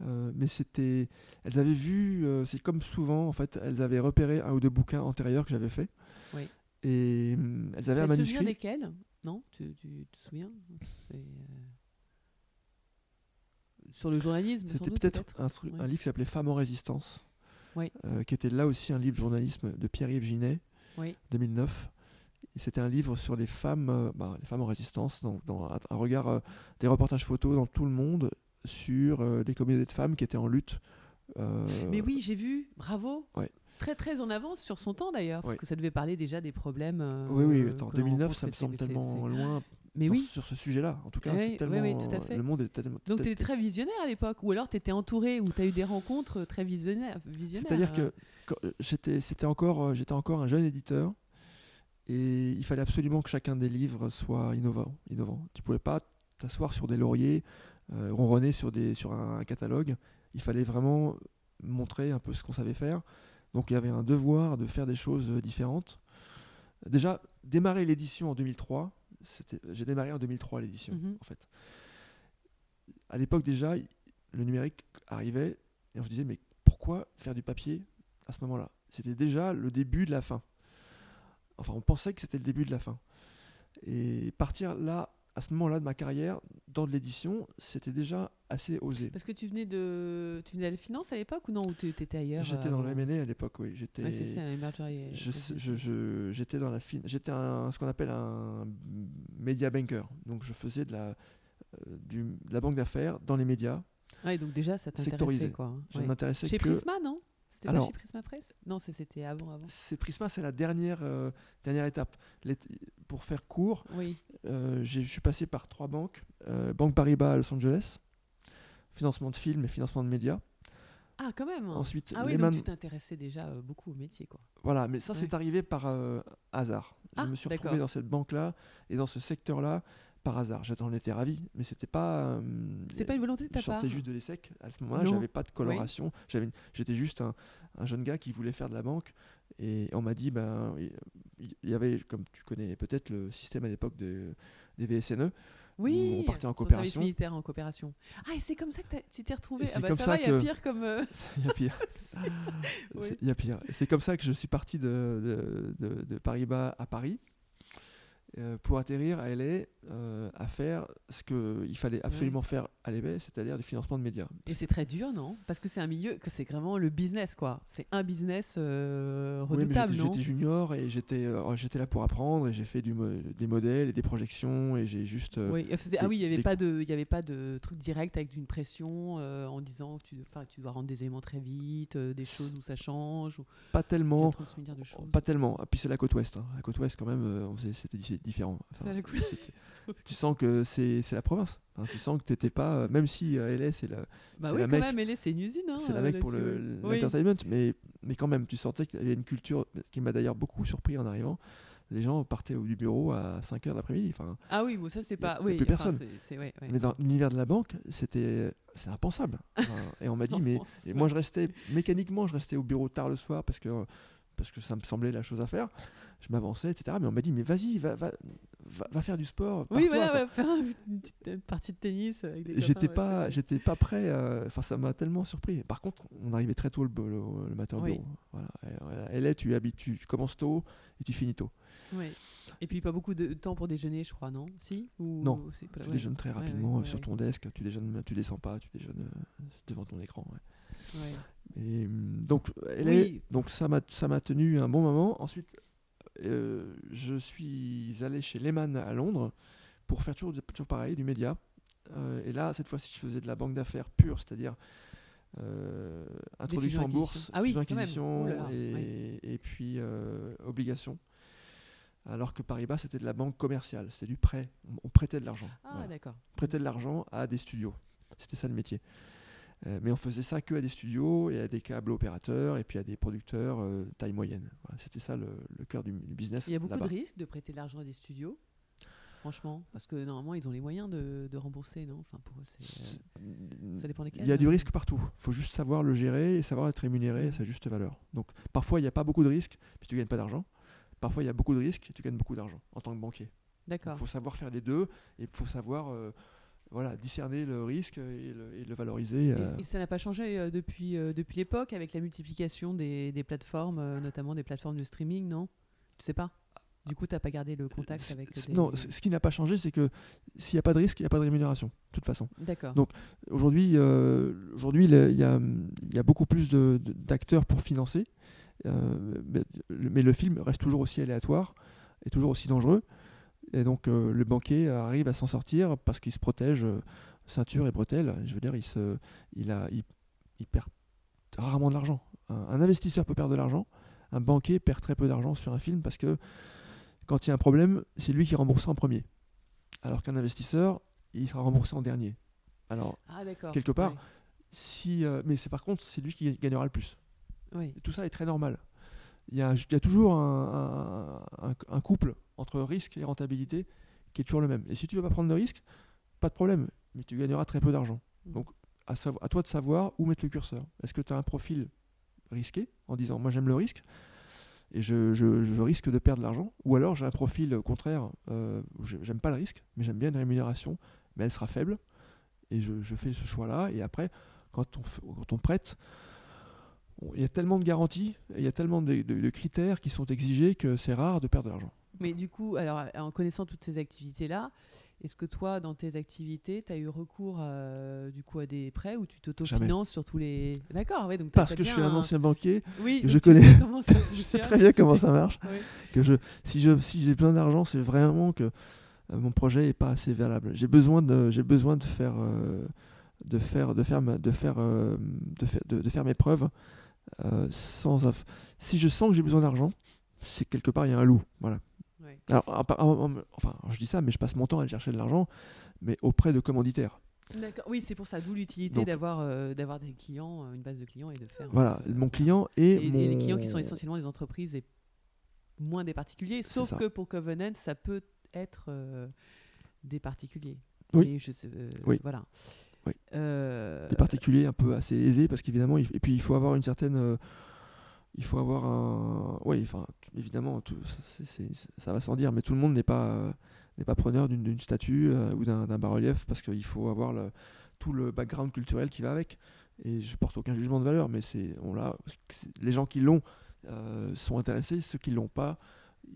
Euh, mais c'était, elles avaient vu, euh, c'est comme souvent en fait, elles avaient repéré un ou deux bouquins antérieurs que j'avais fait. Oui. Et hum, elles avaient un le souvenir manuscrit. desquelles Non tu, tu te souviens? Sur le journalisme C'était peut-être un, livre qui s'appelait Femmes en résistance, Oui. qui était là aussi un livre de journalisme de Pierre-Yves Ginet, Oui. 2009. C'était un livre sur les femmes, euh, bah, les femmes en résistance, dans un, regard, euh, des reportages photos dans tout le monde sur euh, les communautés de femmes qui étaient en lutte. euh, Mais oui, j'ai vu. Bravo. Ouais. très très en avance sur son temps d'ailleurs, parce que ça devait parler déjà des problèmes. oui, oui, attends, que l'on 2009, ça me semble tellement loin Mais dans- oui. sur ce sujet-là. En tout cas, Oui, c'est tellement. oui, tout à fait. Le monde est tellement. Donc tu étais très visionnaire à l'époque, ou alors tu étais entouré, ou tu as eu des rencontres très visionnaires. visionnaires, C'est-à-dire que j'étais, encore, j'étais encore un jeune éditeur et il fallait absolument que chacun des livres soit innovant. innovant. Tu pouvais pas t'asseoir sur des lauriers, euh, ronronner sur, des, sur un, catalogue. Il fallait vraiment montrer un peu ce qu'on savait faire. Donc il y avait un devoir de faire des choses différentes. Déjà, démarrer l'édition en 2003, c'était- j'ai démarré en 2003 l'édition Mhm. en fait. À l'époque déjà, le numérique arrivait et on se disait mais pourquoi faire du papier à ce moment-là? C'était déjà le début de la fin. Enfin, on pensait que c'était le début de la fin. Et partir là, à ce moment-là de ma carrière, dans de l'édition, c'était déjà assez osé. Parce que tu venais de, tu venais de la finance à l'époque ou non Ou tu étais ailleurs J'étais euh, dans avant le M&A à l'époque, oui. J'étais, Ouais, c'est ça, un merger et- je, je- je- j'étais dans la fin- j'étais un, ce qu'on appelle un media banker. Donc je faisais de la, euh, du, de la banque d'affaires dans les médias. Ouais, donc déjà ça Sectorisé. t'intéressait quoi. Je Ouais. ne m'intéressais Chez que. Prisma, non? C'était pas chez Prisma Presse? Non, c'était avant, avant. C'est Prisma, c'est la dernière, euh, dernière étape. Les- pour faire court, Oui. euh, je suis passé par trois banques. Euh, Banque Paribas à Los Angeles, financement de films et financement de médias. Ah, quand même. Ensuite, ah oui, Lehman- donc tu t'intéressais déjà beaucoup au métier, quoi. Voilà, mais ça Ouais. c'est arrivé par hasard. Ah, je me suis retrouvé dans cette banque-là et dans ce secteur-là par hasard. J'en étais ravi, mais c'était pas. euh, C'était pas une volonté de ta Je part sortais juste de l'ESSEC. À ce moment-là, j'avais pas de coloration. J'étais juste un, un jeune gars qui voulait faire de la banque. Et on m'a dit, ben, il y avait, comme tu connais peut-être, le système à l'époque de, des VSNE. Oui, on partait en coopération. service militaire en coopération. Ah, et c'est comme ça que tu t'es retrouvé. Et Ah c'est bah comme ça, ça va, il y a pire comme. euh, Il y a pire. Oui. C'est- Il y a pire. C'est comme ça que je suis parti de, de, de- de Paris-Bas à Paris euh, pour atterrir à LA euh, à faire ce qu'il fallait absolument faire à LA, c'est-à-dire du financement de médias. Et c'est très dur, non? Parce que c'est un milieu, que c'est vraiment le business, quoi. C'est un business euh, Oui, redoutable, j'étais- non? j'étais junior et j'étais euh, j'étais là pour apprendre et j'ai fait du des modèles et des projections et j'ai juste euh, Oui, ah oui, il n'y avait, des- pas de- y avait pas de truc direct avec une pression en disant que tu, tu dois rendre des éléments très vite, des choses où ça change, ou pas tellement 36 milliards de choses. pas tellement Ah, puis c'est la côte ouest hein. la côte ouest quand même c'était di- différent Enfin, tu sens que c'est la province Hein, tu sens que t'étais pas euh, même si euh, LA c'est la Bah c'est oui, la quand mec- même, c'est une usine. Hein, c'est la mec pour là-dessus, le. Oui. l'entertainment mais mais quand même tu sentais qu'il y avait une culture qui m'a d'ailleurs beaucoup surpris en arrivant les gens partaient du bureau à 5h de l'après-midi enfin Ah oui, bon, ça c'est Y a- pas. y a Oui, plus personne. ouais, ouais. mais dans l'univers de la banque c'était c'est impensable Enfin, et on m'a dit mais Et moi, je restais mécaniquement, je restais au bureau tard le soir parce que, parce que ça me semblait la chose à faire. Je m'avançais, etc. Mais on m'a dit, mais vas-y, va, va, va, va faire du sport. Oui, voilà, ouais, faire une petite euh, partie de tennis J'étais ouais, pas, j'étais pas prêt. euh, Enfin, ça m'a tellement surpris. Par contre, on arrivait très tôt le, le- le matin au Oui. bureau. Voilà. Et. Et là, tu habites, tu, commences tôt et tu finis tôt. Ouais. Et puis pas beaucoup de temps pour déjeuner, je crois, non? Si? Ou Non, Tu ouais. déjeunes très rapidement ouais, sur ton desk. Tu déjeunes, tu descends pas, tu déjeunes euh, devant ton écran. Et, hum, donc, elle Oui. est- donc ça m'a ça m'a tenu un bon moment. Ensuite, euh, je suis allé chez Lehman à Londres pour faire toujours, toujours pareil, du média. Euh, et là, cette fois-ci, je faisais de la banque d'affaires pure, c'est-à-dire euh, introduction en bourse, Ah oui, là là, et, et puis euh, obligations. Alors que Paribas, c'était de la banque commerciale, c'était du prêt. On, on prêtait de l'argent. Ah, Voilà d'accord. prêtait de l'argent à des studios. C'était ça le métier. Euh, mais on faisait ça que à des studios et à des câbles opérateurs et puis à des producteurs euh, taille moyenne. Voilà, C'était ça le, le cœur du, du business. Il y a beaucoup de risques de prêter de l'argent à des studios, franchement, parce que normalement ils ont les moyens de, de rembourser, non? Enfin pour eux, euh, ça dépend lesquels. Il y a du euh. risque partout. Il faut juste savoir le gérer et savoir être rémunéré à sa juste valeur. Donc parfois il n'y a pas beaucoup de risques puis tu gagnes pas d'argent. Parfois il y a beaucoup de risques et tu gagnes beaucoup d'argent en tant que banquier. Il D'accord. faut savoir faire les deux et il faut savoir euh, voilà, discerner le risque et le, et le valoriser. Et, euh. et ça n'a pas changé euh, depuis, euh, depuis l'époque avec la multiplication des, des plateformes, notamment des plateformes de streaming, non? Tu sais pas? Du coup, tu n'as pas gardé le contact avec. des- Non, ce qui n'a pas changé, c'est que s'il n'y a pas de risque, il n'y a pas de rémunération, de toute façon. D'accord. Donc, Aujourd'hui, euh, aujourd'hui, il y, a, il y a beaucoup plus d'acteurs pour financer, euh, mais le film reste toujours aussi aléatoire et toujours aussi dangereux. Et donc, euh, le banquier arrive à s'en sortir parce qu'il se protège euh, ceinture et bretelles. Je veux dire, il, se, il, a, il, il perd rarement de l'argent. Un, un investisseur peut perdre de l'argent, un banquier perd très peu d'argent sur un film parce que quand il y a un problème, c'est lui qui rembourse en premier. Alors qu'un investisseur, il sera remboursé en dernier. Alors, Ah, quelque part, si, euh, mais c'est par contre, c'est lui qui gagnera le plus. Oui. Tout ça est très normal. Il y a, il y a toujours un, un- un- un couple entre risque et rentabilité qui est toujours le même. Et si tu veux pas prendre de risque, pas de problème, mais tu gagneras très peu d'argent. Mm. Donc, à, toi de savoir où mettre le curseur. Est-ce que tu as un profil risqué en disant moi j'aime le risque et je, je- je risque de perdre de l'argent Ou alors j'ai un profil au contraire, euh, où j'aime pas le risque, mais j'aime bien une rémunération, mais elle sera faible et je, je fais ce choix-là. Et après, quand on, f- quand on prête, il y a tellement de garanties, il y a tellement de, de- de critères qui sont exigés que c'est rare de perdre de l'argent. Mais du coup, alors, en connaissant toutes ces activités-là, est-ce que toi, dans tes activités, tu as eu recours euh, du coup à des prêts où tu t'autofinances sur tous les. D'accord, donc t'as- Parce que je suis un ancien banquier, Oui, je connais- sais ça je sais très bien comment sais- ça marche. Oui. que je, si je si j'ai besoin d'argent, c'est vraiment que euh, mon projet est pas assez valable. J'ai besoin de j'ai besoin de faire euh, de faire de faire de faire euh, de faire de, de faire mes preuves euh, sans si je sens que j'ai besoin d'argent, c'est quelque part il y a un loup, voilà. Ouais. Alors, en- en- en- enfin, je dis ça, mais je passe mon temps à aller chercher de l'argent, mais auprès de commanditaires. D'accord. Oui, c'est pour ça, d'où l'utilité d'avoir euh, d'avoir des clients, euh, une base de clients et de faire. Voilà, mon client et, Et, et mon... les clients qui sont essentiellement des entreprises et moins des particuliers. Sauf que pour Covenant, ça peut être euh, des particuliers. Oui. Et je euh, Oui. Voilà. Oui. Euh, des particuliers un peu assez aisés parce qu'évidemment et puis il faut avoir une certaine euh, il faut avoir un oui enfin évidemment tout, ça, va sans dire mais tout le monde n'est pas euh, n'est pas preneur d'une statue euh, ou d'un bas-relief parce qu'il faut avoir le, tout le background culturel qui va avec et je porte aucun jugement de valeur mais c'est on l'a les gens qui l'ont euh, sont intéressés ceux qui l'ont pas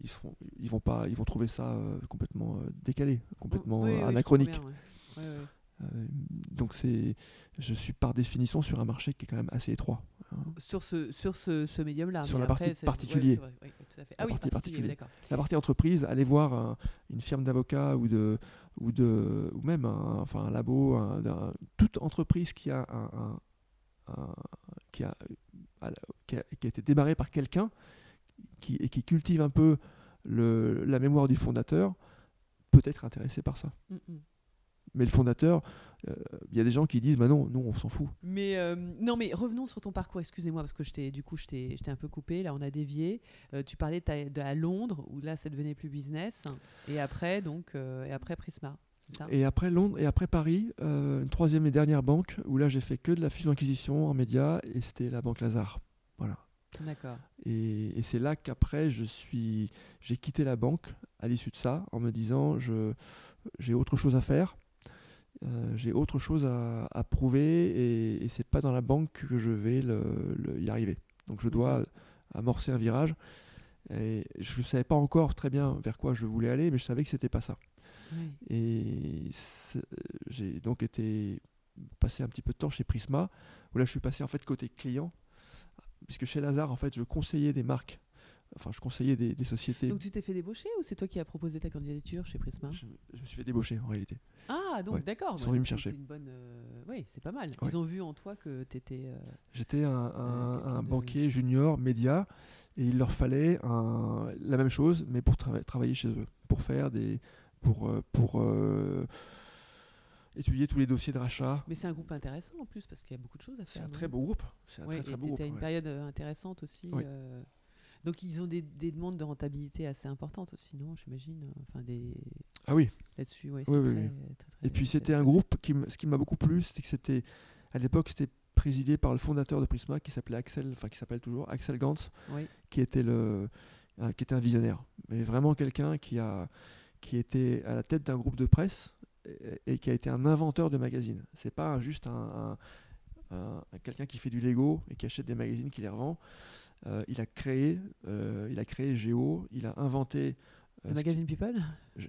ils seront, ils vont pas ils vont trouver ça complètement décalé complètement oui, oui, je comprends anachronique bien, ouais. Ouais, ouais. Euh, donc c'est, je suis par définition sur un marché qui est quand même assez étroit. hein. Sur ce, sur ce, ce médium-là. Sur la partie après, particulier. tout à fait. Ah La oui, partie particulier. La entreprise, aller voir un- une firme d'avocats ou de, ou de, ou même un, enfin un labo, un- un- toute entreprise qui a un, un- qui a, qui a, qui a été démarrée par quelqu'un qui, et qui cultive un peu le, la mémoire du fondateur peut être intéressé par ça. Mm, mm. Mais le fondateur, euh, il y a des gens qui disent bah non, non, on s'en fout. Mais euh, non, mais revenons sur ton parcours. Excusez-moi parce que je du coup, je t'ai, un peu coupé. Là, on a dévié. Euh, tu parlais de, ta- de à Londres où là, ça devenait plus business. Et après, donc, et après Prisma, c'est ça? Et après Londres et après Paris, une troisième et dernière banque où là j'ai fait que de la fusion-acquisition en médias et c'était la banque Lazare. Voilà. D'accord. Et, et c'est là qu'après je suis, j'ai quitté la banque à l'issue de ça en me disant je, j'ai autre chose à faire, euh, j'ai autre chose à, à prouver et, et c'est pas dans la banque que je vais le- le- y arriver. Donc je dois amorcer un virage. Et je ne savais pas encore très bien vers quoi je voulais aller, mais je savais que c'était pas ça. Oui. Et j'ai donc été passé un petit peu de temps chez Prisma, où là je suis passé en fait côté client, puisque chez Lazare en fait je conseillais des marques, enfin je conseillais des, des sociétés. Donc tu t'es fait débaucher ou c'est toi qui as proposé ta candidature chez Prisma? Je, je me suis fait débaucher en réalité. Ah, donc Ouais. d'accord. Ils sont venus me c'est- chercher. C'est une bonne. euh, Oui, c'est pas mal. Ouais. Ils ont vu en toi que tu étais. J'étais un, un- un de- banquier junior média et il leur fallait un- la même chose, mais pour trava- travailler chez eux, pour faire des, pour euh, pour euh, étudier tous les dossiers de rachat. Mais c'est un groupe intéressant en plus parce qu'il y a beaucoup de choses à C'est faire. un non? très beau groupe. C'est un Ouais, très beau groupe. une ouais. période euh, intéressante aussi. Oui. euh, Donc ils ont des, des demandes de rentabilité assez importantes aussi, non J'imagine. euh, Enfin des Ah oui. là-dessus, ouais. Oui, c'est oui, très- oui. très, très- Et puis c'était un groupe qui, ce qui m'a beaucoup plu, c'était que c'était à l'époque c'était présidé par le fondateur de Prisma qui s'appelait Axel, enfin qui s'appelle toujours Axel Gantz, qui était le, un- qui était un visionnaire, mais vraiment quelqu'un qui a, qui était à la tête d'un groupe de presse et, et qui a été un inventeur de magazines. C'est pas juste un, un- un- quelqu'un qui fait du Lego et qui achète des magazines qui les revend. Euh, il a créé, euh, il a créé Géo, il a inventé euh, Le qui- magazine People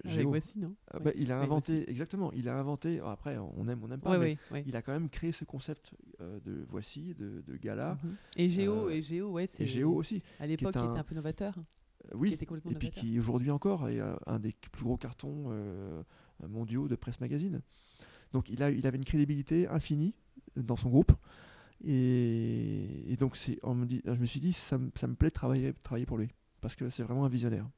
Géo. Voici, non Ah Oui. bah, il a Oui, inventé, exactement, il a inventé, après on aime, on n'aime pas, Oui, mais il a quand même créé ce concept euh, de voici, de, de gala, Mhm. Et Géo, euh, et Géo, ouais, c'est et Géo aussi. à l'époque qui un- était un peu novateur, Euh, qui oui, était complètement et puis novateur. qui aujourd'hui encore est un, des plus gros cartons euh, mondiaux de presse magazine. Donc il, a, il avait une crédibilité infinie dans son groupe. Et, et donc, on me dit, je me suis dit, ça, me- ça me plaît de travailler, travailler pour lui. Parce que c'est vraiment un visionnaire.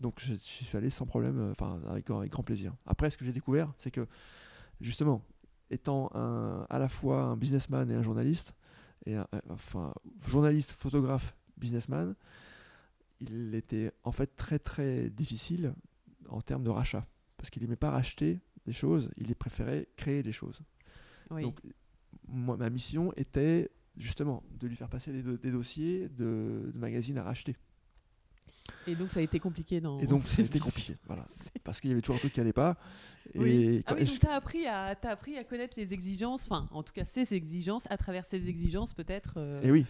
Donc, je, je suis allé sans problème, euh, enfin, avec, avec grand plaisir. Après, ce que j'ai découvert, c'est que, justement, étant un- à la fois un businessman et un journaliste, et un- enfin, journaliste, photographe, businessman, il était en fait très très difficile en termes de rachat. Parce qu'il n'aimait pas racheter des choses, il préférait créer des choses. Oui. Donc, moi, ma mission était justement de lui faire passer des, do- des dossiers de, de magazines à racheter. Et donc ça a été compliqué dans. Et donc, ça a été compliqué. Voilà. Parce qu'il y avait toujours un truc qui allait pas. Oui. Et Ah quand- oui, donc tu as appris, à, t'as appris à connaître les exigences, enfin, en tout cas, ces exigences, à travers ces exigences, peut-être, euh, et oui,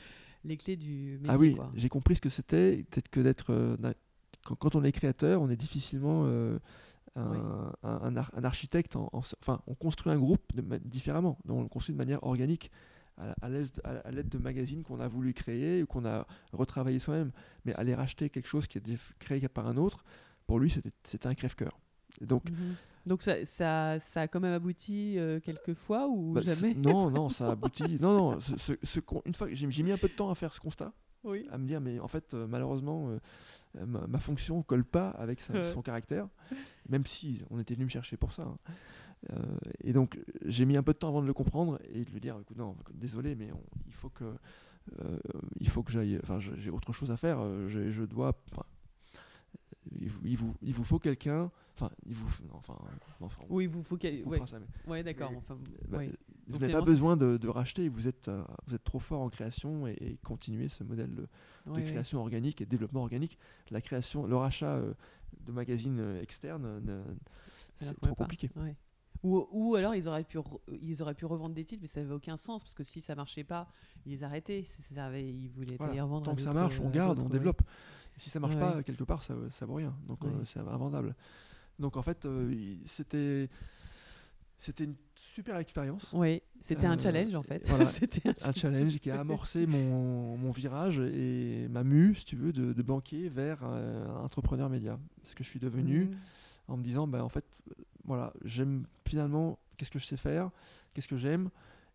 les clés du métier. ah oui j'ai compris ce que c'était. Peut-être que d'être. euh, quand on est créateur, on est difficilement euh, un, Oui. un- un ar- un architecte. en- en- enfin, on construit un groupe de différemment. Donc, on le construit de manière organique. À, à l'aide de magazines qu'on a voulu créer ou qu'on a retravaillé soi-même. Mais aller racheter quelque chose qui a été f- créé par un autre, pour lui, c'était un crève-cœur. Donc, Mhm. Donc ça, ça, ça a quand même abouti euh, quelques fois ou bah, jamais? non, non, ça aboutit. non, non, ce- ce- une fois j'ai mis un peu de temps à faire ce constat, Oui. à me dire, mais en fait, euh, malheureusement, euh, euh, ma, ma fonction colle pas avec sa- Ouais. son caractère, même si on était venu me chercher pour ça. hein. Euh, et donc, j'ai mis un peu de temps avant de le comprendre et de lui dire, écoute, non, désolé, mais on- il faut que, il faut que j'aille, enfin, j'ai autre chose à faire. je, dois, il, vous- il vous, il vous faut quelqu'un, enfin, il vous, non, enfin, Oui, vous faut ouais. ouais, d'accord. Enfin, bah, ouais. Vous n'avez pas besoin de, de racheter, vous êtes, euh, vous êtes trop fort en création et, et continuez ce modèle de, de Ouais, ouais. création organique et de développement organique. La création, le rachat euh, de magazines euh, externes, ne- c'est trop compliqué. Ouais. Ou, ou alors ils auraient pu re- ils auraient pu revendre des titres mais ça n'avait aucun sens parce que si ça marchait pas ils arrêtaient ça ils voulaient pas les revendre Tant que ça marche, on garde, on développe. Et si ça marche Ouais, pas, quelque part, ça, ça vaut rien. Donc c'est invendable. Donc en fait, c'était une super expérience. oui c'était un Euh, challenge en fait voilà. c'était un, un challenge qui a amorcé mon, mon virage et ma mue, si tu veux, de, de banquier vers euh, un entrepreneur média. Ce que je suis devenu Mhm. en me disant, bah, en fait, voilà, j'aime finalement, qu'est-ce que je sais faire, qu'est-ce que j'aime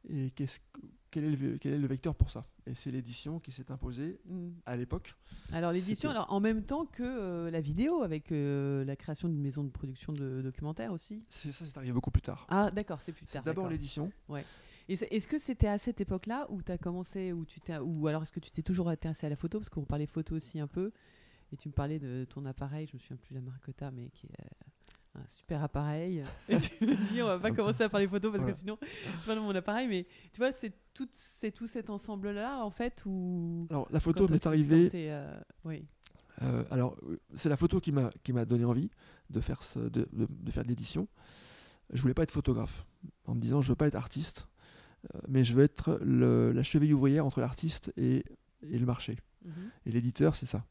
et qu'est-ce que- quel, est le, quel est le vecteur pour ça? Et c'est l'édition qui s'est imposée Mhm. à l'époque. alors l'édition alors en même temps que euh, la vidéo avec euh, la création d'une maison de production de documentaires aussi C'est ça, c'est arrivé beaucoup plus tard. ah d'accord c'est plus tard d'abord l'édition. Et c'est- est-ce que c'était à cette époque-là où tu as commencé, où tu ou alors est-ce que tu t'es toujours intéressé à la photo? Parce qu'on parlait photo aussi un peu, et tu me parlais de ton appareil, je me souviens plus de la marque que as, mais qui est un super appareil. Et tu me dis, on va pas commencer à parler photo parce Voilà. que sinon, je parle de mon appareil, mais tu vois, c'est tout, c'est tout cet ensemble-là, en fait, où. Alors la photo m'est arrivée. euh, oui. euh, alors euh, c'est la photo qui m'a qui m'a donné envie de faire ce- de, de- de faire de l'édition. Je voulais pas être photographe en me disant je veux pas être artiste, euh, mais je veux être le- la cheville ouvrière entre l'artiste et, et le marché. Mhm. Et l'éditeur, c'est ça.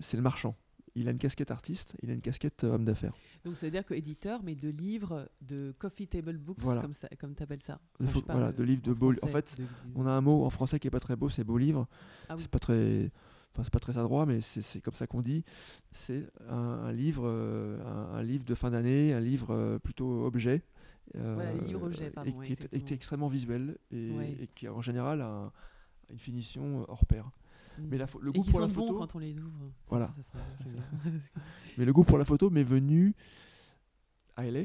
C'est le marchand. Il a une casquette artiste, il a une casquette euh, homme d'affaires. Donc, ça veut dire que éditeur, mais de livres, de coffee table books, Voilà. comme, ça, comme tu appelles ça. Enfin, voilà, euh, de livres de beaux. En fait, de- on a un mot en français qui est pas très beau, c'est beau livre. Ah oui. C'est pas très, enfin, c'est pas très adroit, mais c'est comme ça qu'on dit. C'est un, un livre, euh, un, un livre de fin d'année, un livre euh, plutôt objet. euh, Voilà, livre-objet, pardon, et ouais, qui est, extrêmement visuel et, Ouais. et qui en général a un- une finition hors pair. Mais la le goût pour la photo, quand on les ouvre. Voilà. ça, ça, mais le goût pour la photo m'est venu à LA,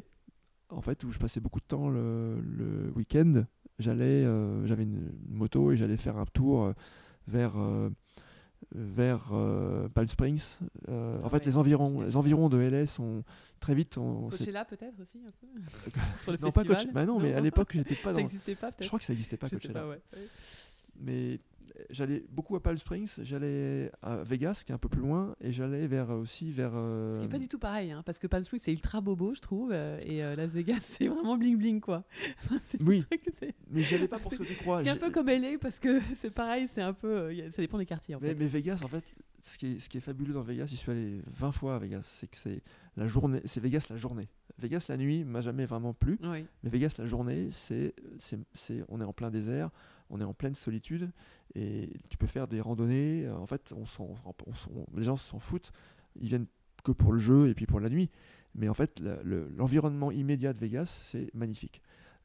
en fait, où je passais beaucoup de temps le, le week-end. J'allais, euh, j'avais une, moto et j'allais faire un tour euh, vers euh, vers euh, Palm Springs. Euh, en Ah fait, ouais, les environs, les environs de LA sont très vite. on- Coachella peut-être aussi un peu Pour le non, pas festival Coachella. Bah non, mais à l'époque, j'étais pas Ça dans. n'existait pas Je crois que ça n'existait pas Coachella. pas, ouais. Mais j'allais beaucoup à Palm Springs, j'allais à Vegas, qui est un peu plus loin, et j'allais vers aussi vers. euh, Ce qui est pas du tout pareil, hein, parce que Palm Springs c'est ultra bobo, je trouve, euh, et euh, Las Vegas c'est vraiment bling bling quoi. Oui. Mais j'y allais pas pour ce que tu crois. c'est un peu comme LA parce que c'est pareil, c'est un peu, euh, ça dépend des quartiers en Mais, fait. mais Vegas, en fait, ce qui, est, ce qui est fabuleux dans Vegas, j'y suis allé 20 fois à Vegas, c'est que c'est la journée, c'est Vegas la journée. Vegas la nuit m'a jamais vraiment plu, Oui. mais Vegas la journée, c'est- on est en plein désert, on est en pleine solitude, et tu peux faire des randonnées. euh, En fait, on s'en- on les gens s'en foutent, ils viennent que pour le jeu et puis pour la nuit. Mais en fait, le- l'environnement immédiat de Vegas, c'est magnifique.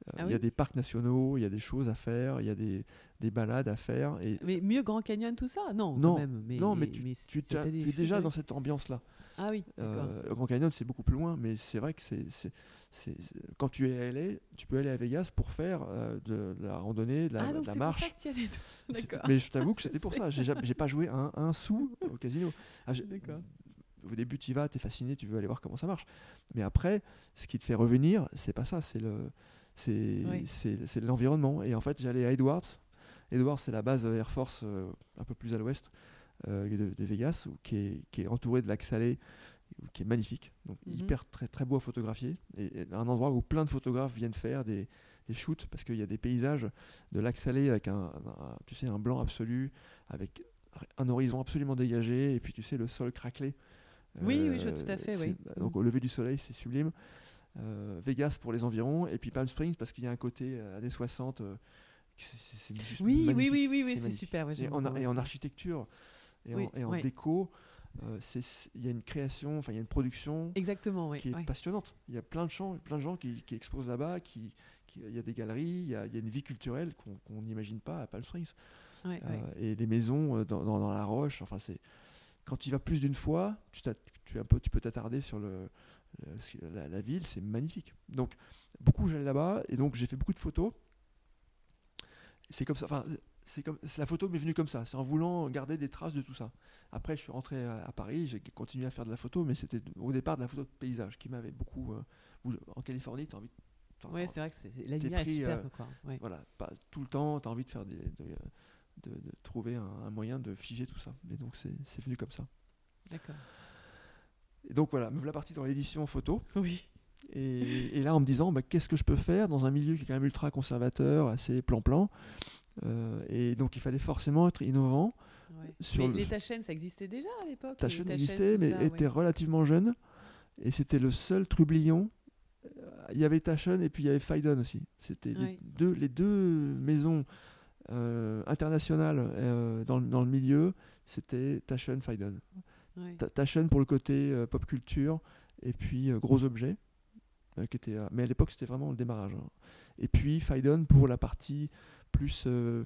Euh, Ah il y a des parcs nationaux, il y a des choses à faire, il y a des, des balades à faire. Et Mais mieux Grand Canyon, tout ça? Non, Non, quand même. Mais, non, mais tu, tu, es déjà dans cette ambiance-là. Ah oui. Euh, le Grand Canyon, c'est beaucoup plus loin, mais c'est vrai que c'est, quand tu es à LA, tu peux aller à Vegas pour faire euh, de, de la randonnée, de la, ah, de donc la marche. pour ça que tu allais. Mais je t'avoue que c'était pour ça. J'ai, pas joué un, un sou au casino. Ah. Au début, tu y vas, tu es fasciné, tu veux aller voir comment ça marche. Mais après, ce qui te fait revenir, c'est pas ça, c'est, le, c'est, Oui. c'est, c'est l'environnement. Et en fait, j'allais à Edwards. Edwards, c'est la base Air Force euh, un peu plus à l'ouest euh, de, de Vegas, où- qui, est, qui est entourée de lacs salés, qui est magnifique. Donc, Mhm. hyper très, très beau à photographier. Et, et un endroit où plein de photographes viennent faire des, des shoots, parce qu'il y a des paysages de lacs salés avec un, un- tu sais, un blanc absolu, avec un horizon absolument dégagé, et puis tu sais, le sol craquelé. Oui, oui, je vois tout à fait, oui. Donc au lever du soleil, c'est sublime. Euh, Vegas pour les environs, et puis Palm Springs parce qu'il y a un côté euh, années 60. euh, c'est- c'est- c'est juste Oui, oui, oui, oui, oui, c'est super. ouais, Et en, et architecture et Oui, en, et en ouais. déco, euh, il y a une création, enfin il y a une production Exactement, oui. qui est passionnante. Il y a plein de gens, plein de gens qui, qui exposent là-bas, qui, il y a des galeries, il y a, il y a une vie culturelle qu'on n'imagine pas à Palm Springs. Ouais, Euh, ouais. et des maisons euh, dans, dans- dans la roche. Enfin, c'est quand tu y vas plus d'une fois, tu, t'as- tu, es un peu, tu peux t'attarder sur le, le- la, la ville. C'est magnifique. Donc beaucoup j'allais là-bas et donc j'ai fait beaucoup de photos. C'est comme ça. Enfin, comme c'est la photo m'est venue comme ça. C'est en voulant garder des traces de tout ça. Après, je suis rentré à, à Paris. J'ai continué à faire de la photo, mais c'était au départ de la photo de paysage qui m'avait beaucoup. euh, en Californie, tu as envie. t'as- Ouais, c'est vrai que c'est- la lumière est pris, euh, quoi. Ouais. voilà, pas tout le temps, tu as envie de faire des, de, de- de trouver un, un moyen de figer tout ça. Et donc c'est c'est venu comme ça. D'accord. Et donc voilà, me voilà parti dans l'édition photo. Oui. Et, et là en me disant, bah, qu'est-ce que je peux faire dans un milieu qui est quand même ultra conservateur, assez plan-plan? Euh, et donc il fallait forcément être innovant. Ouais. Sur mais le- les Taschen, ça existait déjà à l'époque Ta les chaîne Taschen, existait, mais ça, était ouais. relativement jeune. Et c'était le seul trublion. Euh, Il y avait Taschen et puis il y avait Faidon aussi. C'était les, deux, les deux maisons euh, internationales euh, dans, le- dans le milieu. C'était Taschen. Ta- Taschen pour le côté euh, pop culture et puis gros objets. qui était, mais à l'époque, c'était vraiment le démarrage. hein. Et puis Faidon pour la partie plus euh,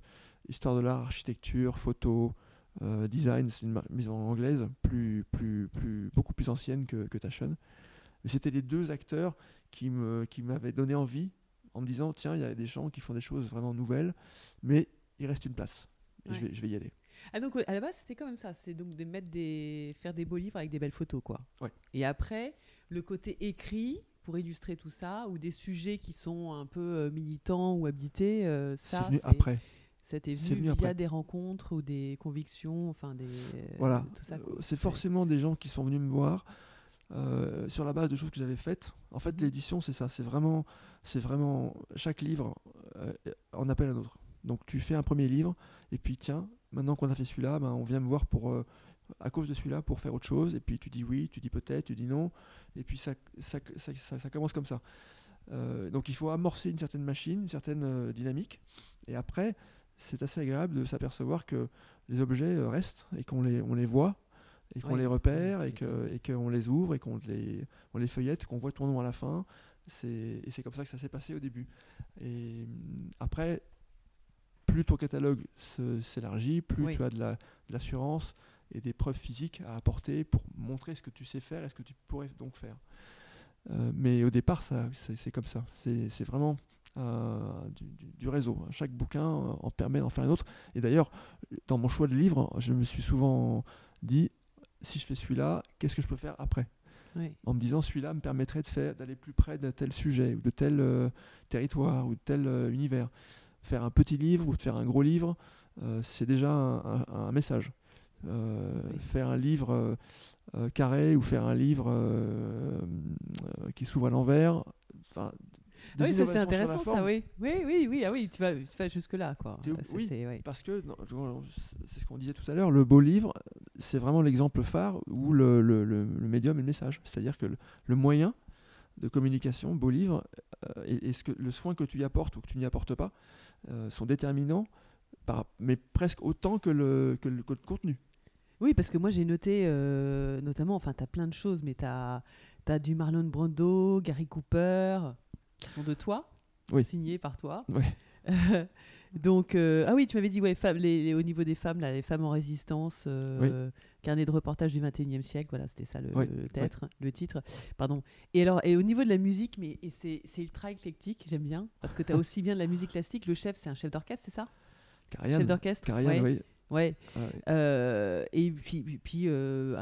histoire de l'art, architecture, photo, euh, design. C'est une ma- maison anglaise, plus, plus, plus, beaucoup plus ancienne que, que Taschen. Mais c'était les deux acteurs qui me- qui m'avaient donné envie en me disant tiens, il y a des gens qui font des choses vraiment nouvelles, mais il reste une place. Et je, vais, je vais y aller. Ah donc à la base c'était quand même ça, c'est donc de mettre des faire des beaux livres avec des belles photos quoi. Ouais. Et après le côté écrit pour illustrer tout ça ou des sujets qui sont un peu euh, militants ou habités, euh, ça C'est venu après. C'était venu, via après. des rencontres ou des convictions, enfin des Voilà. Euh, C'est forcément des gens qui sont venus me voir euh, sur la base de choses que j'avais faites. En fait, l'édition, c'est ça. C'est vraiment, c'est vraiment chaque livre euh, en appelle un autre. Donc, tu fais un premier livre et puis tiens, maintenant qu'on a fait celui-là, ben, on vient me voir pour euh, à cause de celui-là pour faire autre chose. Et puis tu dis oui, tu dis peut-être, tu dis non. Et puis ça, ça, ça, commence comme ça. Euh, donc il faut amorcer une certaine machine, une certaine euh, dynamique. Et après, c'est assez agréable de s'apercevoir que les objets euh, restent et qu'on les, on les voit et qu'on Oui, les repère oui, et tu que- m'étonnes. et qu'on les ouvre et qu'on les, on les feuillette, qu'on voit ton nom à la fin. C'est- Et c'est comme ça que ça s'est passé au début. Et hum, après, plus ton catalogue s'élargit, plus Oui. tu as de la- de l'assurance et des preuves physiques à apporter pour montrer ce que tu sais faire et ce que tu pourrais donc faire. Euh, mais au départ, ça, c'est, comme ça. C'est, vraiment euh, du, du- du réseau. Chaque bouquin euh, en permet d'en faire un autre. Et d'ailleurs, dans mon choix de livre, je me suis souvent dit, si je fais celui-là, qu'est-ce que je peux faire après? En me disant celui-là me permettrait de faire d'aller plus près de tel sujet ou de tel euh, territoire ou de tel euh, univers. Faire un petit livre ou de faire un gros livre, euh, c'est déjà un, un- un message. Euh, Oui. Faire un livre euh, euh, carré ou faire un livre qui s'ouvre à l'envers. Enfin, Ah oui, ça c'est intéressant ça, oui. Oui, oui, oui, ah oui, tu vas, tu vas jusque là quoi. Oui. ouais. Parce que, c'est ce qu'on disait tout à l'heure, le beau livre, c'est vraiment l'exemple phare où le, le- le- le médium est le message. C'est-à-dire que le, moyen de communication, beau livre, euh, et, et ce que, le soin que tu y apportes ou que tu n'y apportes pas, euh, sont déterminants, par, mais presque autant que le, que le, que le contenu. Oui, parce que moi j'ai noté, euh, notamment, enfin, tu as plein de choses, mais tu as, du Marlon Brando, Gary Cooper, qui sont de toi. Oui. signé par toi. Ouais. Donc, euh, ah oui, tu m'avais dit, ouais, femmes- les, les- au niveau des femmes, là, les femmes en résistance, euh, carnet de reportage du 21e siècle, voilà, c'était ça le, Oui, le titre, le titre. Pardon. Et alors, et au niveau de la musique, mais c'est ultra éclectique, j'aime bien, parce que tu as aussi bien de la musique classique. Le chef, c'est un chef d'orchestre, c'est ça? Karajan. Chef d'orchestre ouais. oui. Ouais. Ah. Euh, et puis, puis- puis, euh,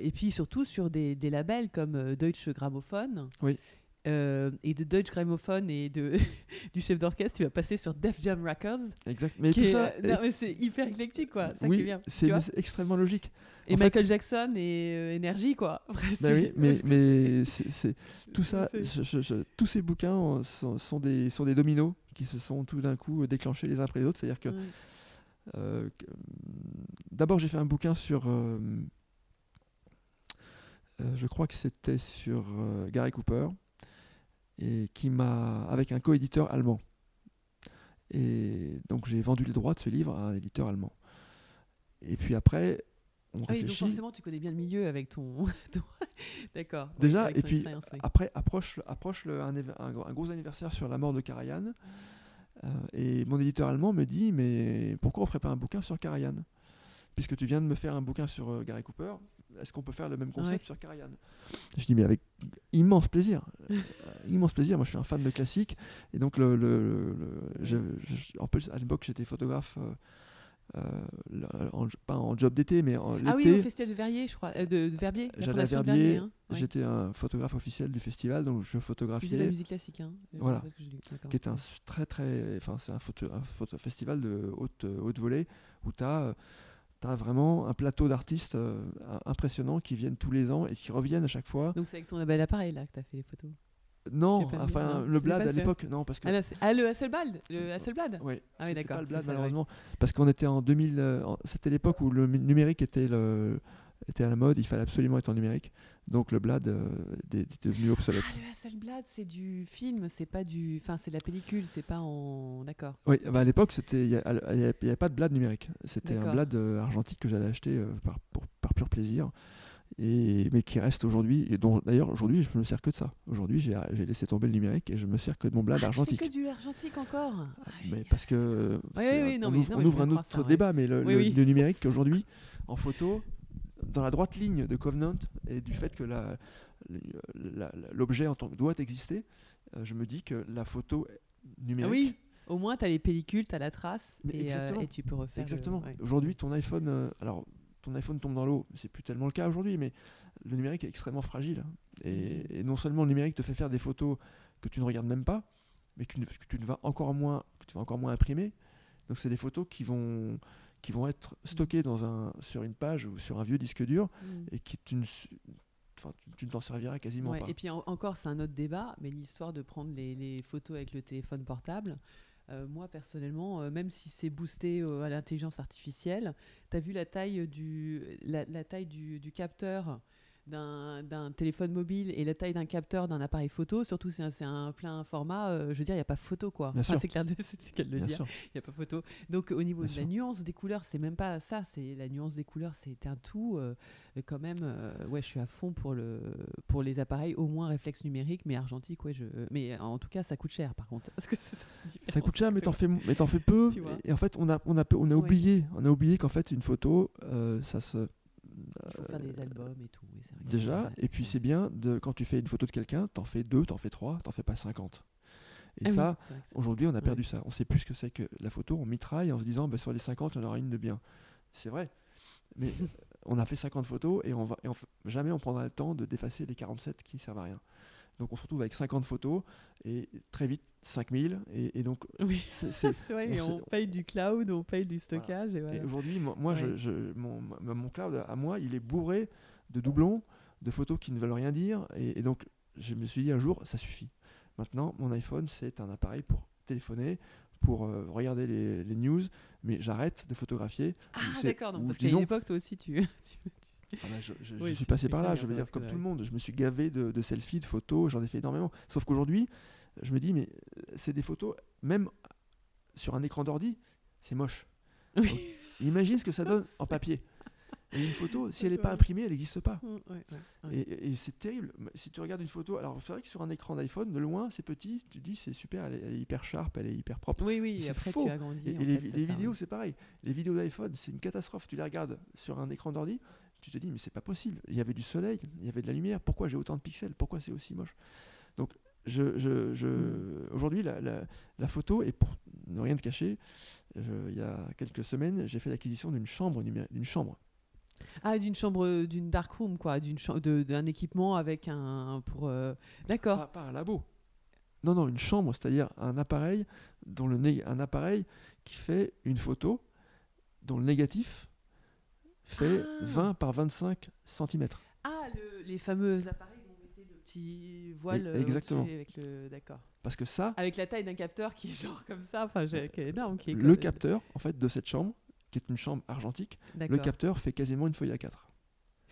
et puis surtout sur des, des labels comme euh, Deutsche Grammophon. Oui. Euh, et de Deutsche Grammophon et de, du chef d'orchestre, tu vas passer sur Def Jam Records. Exact. Mais qui tout est, ça, euh, non, mais c'est hyper éclectique, quoi. Ça qui est bien. c'est extrêmement logique. et en fait- Michael Jackson et euh, Energy, quoi. Après, Bah oui, mais, mais c'est- tout ça, c'est- je- je- je- tous ces bouquins sont, sont des, sont des dominos qui se sont tout d'un coup déclenchés les uns après les autres. C'est-à-dire que Ouais. Euh, que- D'abord, j'ai fait un bouquin sur. euh, euh, je crois que c'était sur euh, Gary Cooper, et qui m'a. avec un coéditeur allemand. Et donc, j'ai vendu les droits de ce livre à un éditeur allemand. Et puis après, on Ah oui, donc forcément, tu connais bien le milieu avec ton. ton- D'accord. Déjà, et puis après, approche, approche le- un, gros- un gros anniversaire sur la mort de Karajan. Euh, et mon éditeur allemand me dit Mais pourquoi on ferait pas un bouquin sur Karajan? Puisque tu viens de me faire un bouquin sur euh, Gary Cooper, est-ce qu'on peut faire le même concept Ouais. sur Karajan? Je dis Mais avec immense plaisir. Euh, immense plaisir. Moi, je suis un fan de classique. Et donc, le, le- le- je- je- en plus, à l'époque, j'étais photographe. euh, euh, en- pas en job d'été, mais en Ah oui, au festival de Verrier, je crois. euh, de, de Verbier. la J'allais à Verbier, hein. Ouais. J'étais un photographe officiel du festival, donc je faisais de la photographiais. musique classique, hein. euh, Voilà. que qui est un très très enfin c'est un photo, un photo festival de haute haute volée où tu as vraiment un plateau d'artistes euh, im- impressionnants qui viennent tous les ans et qui reviennent à chaque fois. Donc c'est avec ton bel appareil là que tu as fait les photos. Non, enfin le Blad à l'époque, non parce que Ah, ah, le Hasselblad Le Hasselblad ouais, Ah oui, d'accord, pas le Blad ouais. malheureusement parce qu'on était en 2000 euh, c'était l'époque où le numérique était le était à la mode, il fallait absolument être en numérique. Donc le Blad euh, est est devenu obsolète. Ah, le Hasselblad, c'est du film, c'est pas du. Enfin, c'est de la pellicule, c'est pas en. D'accord. Oui, bah à l'époque, c'était il n'y avait, pas de blad numérique. C'était un blad euh, argentique que j'avais acheté euh, par, pour- par pur plaisir, et, mais qui reste aujourd'hui, et dont d'ailleurs aujourd'hui je me sers que de ça. Aujourd'hui j'ai laissé tomber le numérique et je me sers que de mon blad Ah, tu fais argentique. que du argentique encore? Ah, Mais parce que Oui, oui, non, on ouvre, non, on ouvre un autre ça, débat, mais le, Oui, le- oui. le numérique aujourd'hui en photo, dans la droite ligne de Covenant et du fait que l'objet en tant que doit exister, euh, je me dis que la photo Ah numérique oui, au moins tu as les pellicules, tu as la trace et, euh, et tu peux refaire. le- Exactement. ouais. Aujourd'hui, ton iPhone, euh, alors ton iPhone tombe dans l'eau, c'est plus tellement le cas aujourd'hui, mais le numérique est extrêmement fragile. Et, Mhm. et non seulement le numérique te fait faire des photos que tu ne regardes même pas, mais que tu ne, que tu ne vas encore moins, que tu vas encore moins imprimer. Donc c'est des photos qui vont qui vont être stockées dans un sur une page ou sur un vieux disque dur Mm. et qui tu ne enfin, tu, tu ne t'en serviras quasiment Ouais, pas. et puis en- encore, c'est un autre débat, mais l'histoire de prendre les, les photos avec le téléphone portable, euh, moi personnellement, euh, même si c'est boosté euh, à l'intelligence artificielle, tu as vu la taille du, la, taille du capteur d'un téléphone mobile et la taille d'un capteur d'un appareil photo, surtout si c'est un plein format, euh, je veux dire, il n'y a pas photo quoi. Enfin, c'est clair de clair de le sûr. il n'y a pas photo. Donc au niveau Bien de la nuance des couleurs, c'est même pas ça, c'est la nuance des couleurs, c'est un tout. euh, quand même, euh, ouais, je suis à fond pour, le, pour les appareils, au moins réflexe numérique, mais argentique, ouais, je, mais en tout cas, ça coûte cher par contre. Parce que c'est ça, coûte cher, mais t'en fais, mais t'en fais peu. Et, en fait, on a, on a, on a Ouais. oublié, on a oublié qu'en fait, une photo, ça se. Il faut faire des albums et tout. vrai Déjà, et puis c'est bien, de, quand tu fais une photo de quelqu'un, t'en fais deux, t'en fais trois, t'en fais pas 50. Et Ah ça, aujourd'hui, on a Ouais. perdu ça. On sait plus ce que c'est que la photo, on mitraille en se disant, bah, sur les 50, il y en aura une de bien. C'est vrai. Mais on a fait 50 photos et, on va, et on jamais on prendra le temps de d'effacer les 47 qui servent à rien. Donc on se retrouve avec 50 photos et très vite 5000. Et, et donc, Oui, c'est- vrai, on paye du cloud, on paye du stockage. Et Et voilà. aujourd'hui, moi, moi, je- Ouais. je- mon, cloud à moi, il est bourré de doublons, de photos qui ne veulent rien dire. Et, et donc, je me suis dit un jour, ça suffit. Maintenant, mon iPhone, c'est un appareil pour téléphoner, pour euh, regarder les, les news, mais j'arrête de photographier. Ah, d'accord, parce qu'à une époque, toi aussi, tu. tu- Ah bah, je, je- je Oui, suis passé par là, je veux dire, comme tout le monde. Je me suis gavé de, de selfies, de photos, j'en ai fait énormément. Sauf qu'aujourd'hui, je me dis, mais euh, c'est des photos, même sur un écran d'ordi, c'est moche. Oui. Imagine ce que ça donne en papier. Et une photo, si elle n'est pas imprimée, elle n'existe pas. Mm, ouais, ouais, ouais. Et, et c'est terrible. Si tu regardes une photo, alors c'est vrai que sur un écran d'iPhone, de loin, c'est petit, tu te dis c'est super, elle est, elle est hyper sharp, elle est hyper propre. Oui, oui, et après faux. tu agrandis. Et, les, fait, vidéos, c'est pareil. Les vidéos d'iPhone, c'est une catastrophe. Tu les regardes sur un écran d'ordi, tu te dis, mais c'est pas possible. Il y avait du soleil, il y avait de la lumière. Pourquoi j'ai autant de pixels? Pourquoi c'est aussi moche? Donc, je, je, je- Mm. aujourd'hui, la, la- la photo, et pour ne rien te cacher, il y a quelques semaines, j'ai fait l'acquisition d'une chambre, d'une chambre. Ah, d'une chambre, euh, d'une dark room, quoi, d'un équipement avec un pour. euh, D'accord. Pas, pas un labo. Non, non, une chambre, c'est-à-dire un appareil, dont le un appareil qui fait une photo dont le négatif fait Ah. 20 par 25 cm. Ah, le- les fameux appareils où on mettait le petit voile. euh, exactement. Avec le, d'accord. Parce que ça, Avec la taille d'un capteur qui est genre comme ça, enfin, j'ai- qui est énorme, qui est le comme- capteur, en fait, de cette chambre, qui est une chambre argentique, le capteur fait quasiment une feuille A4.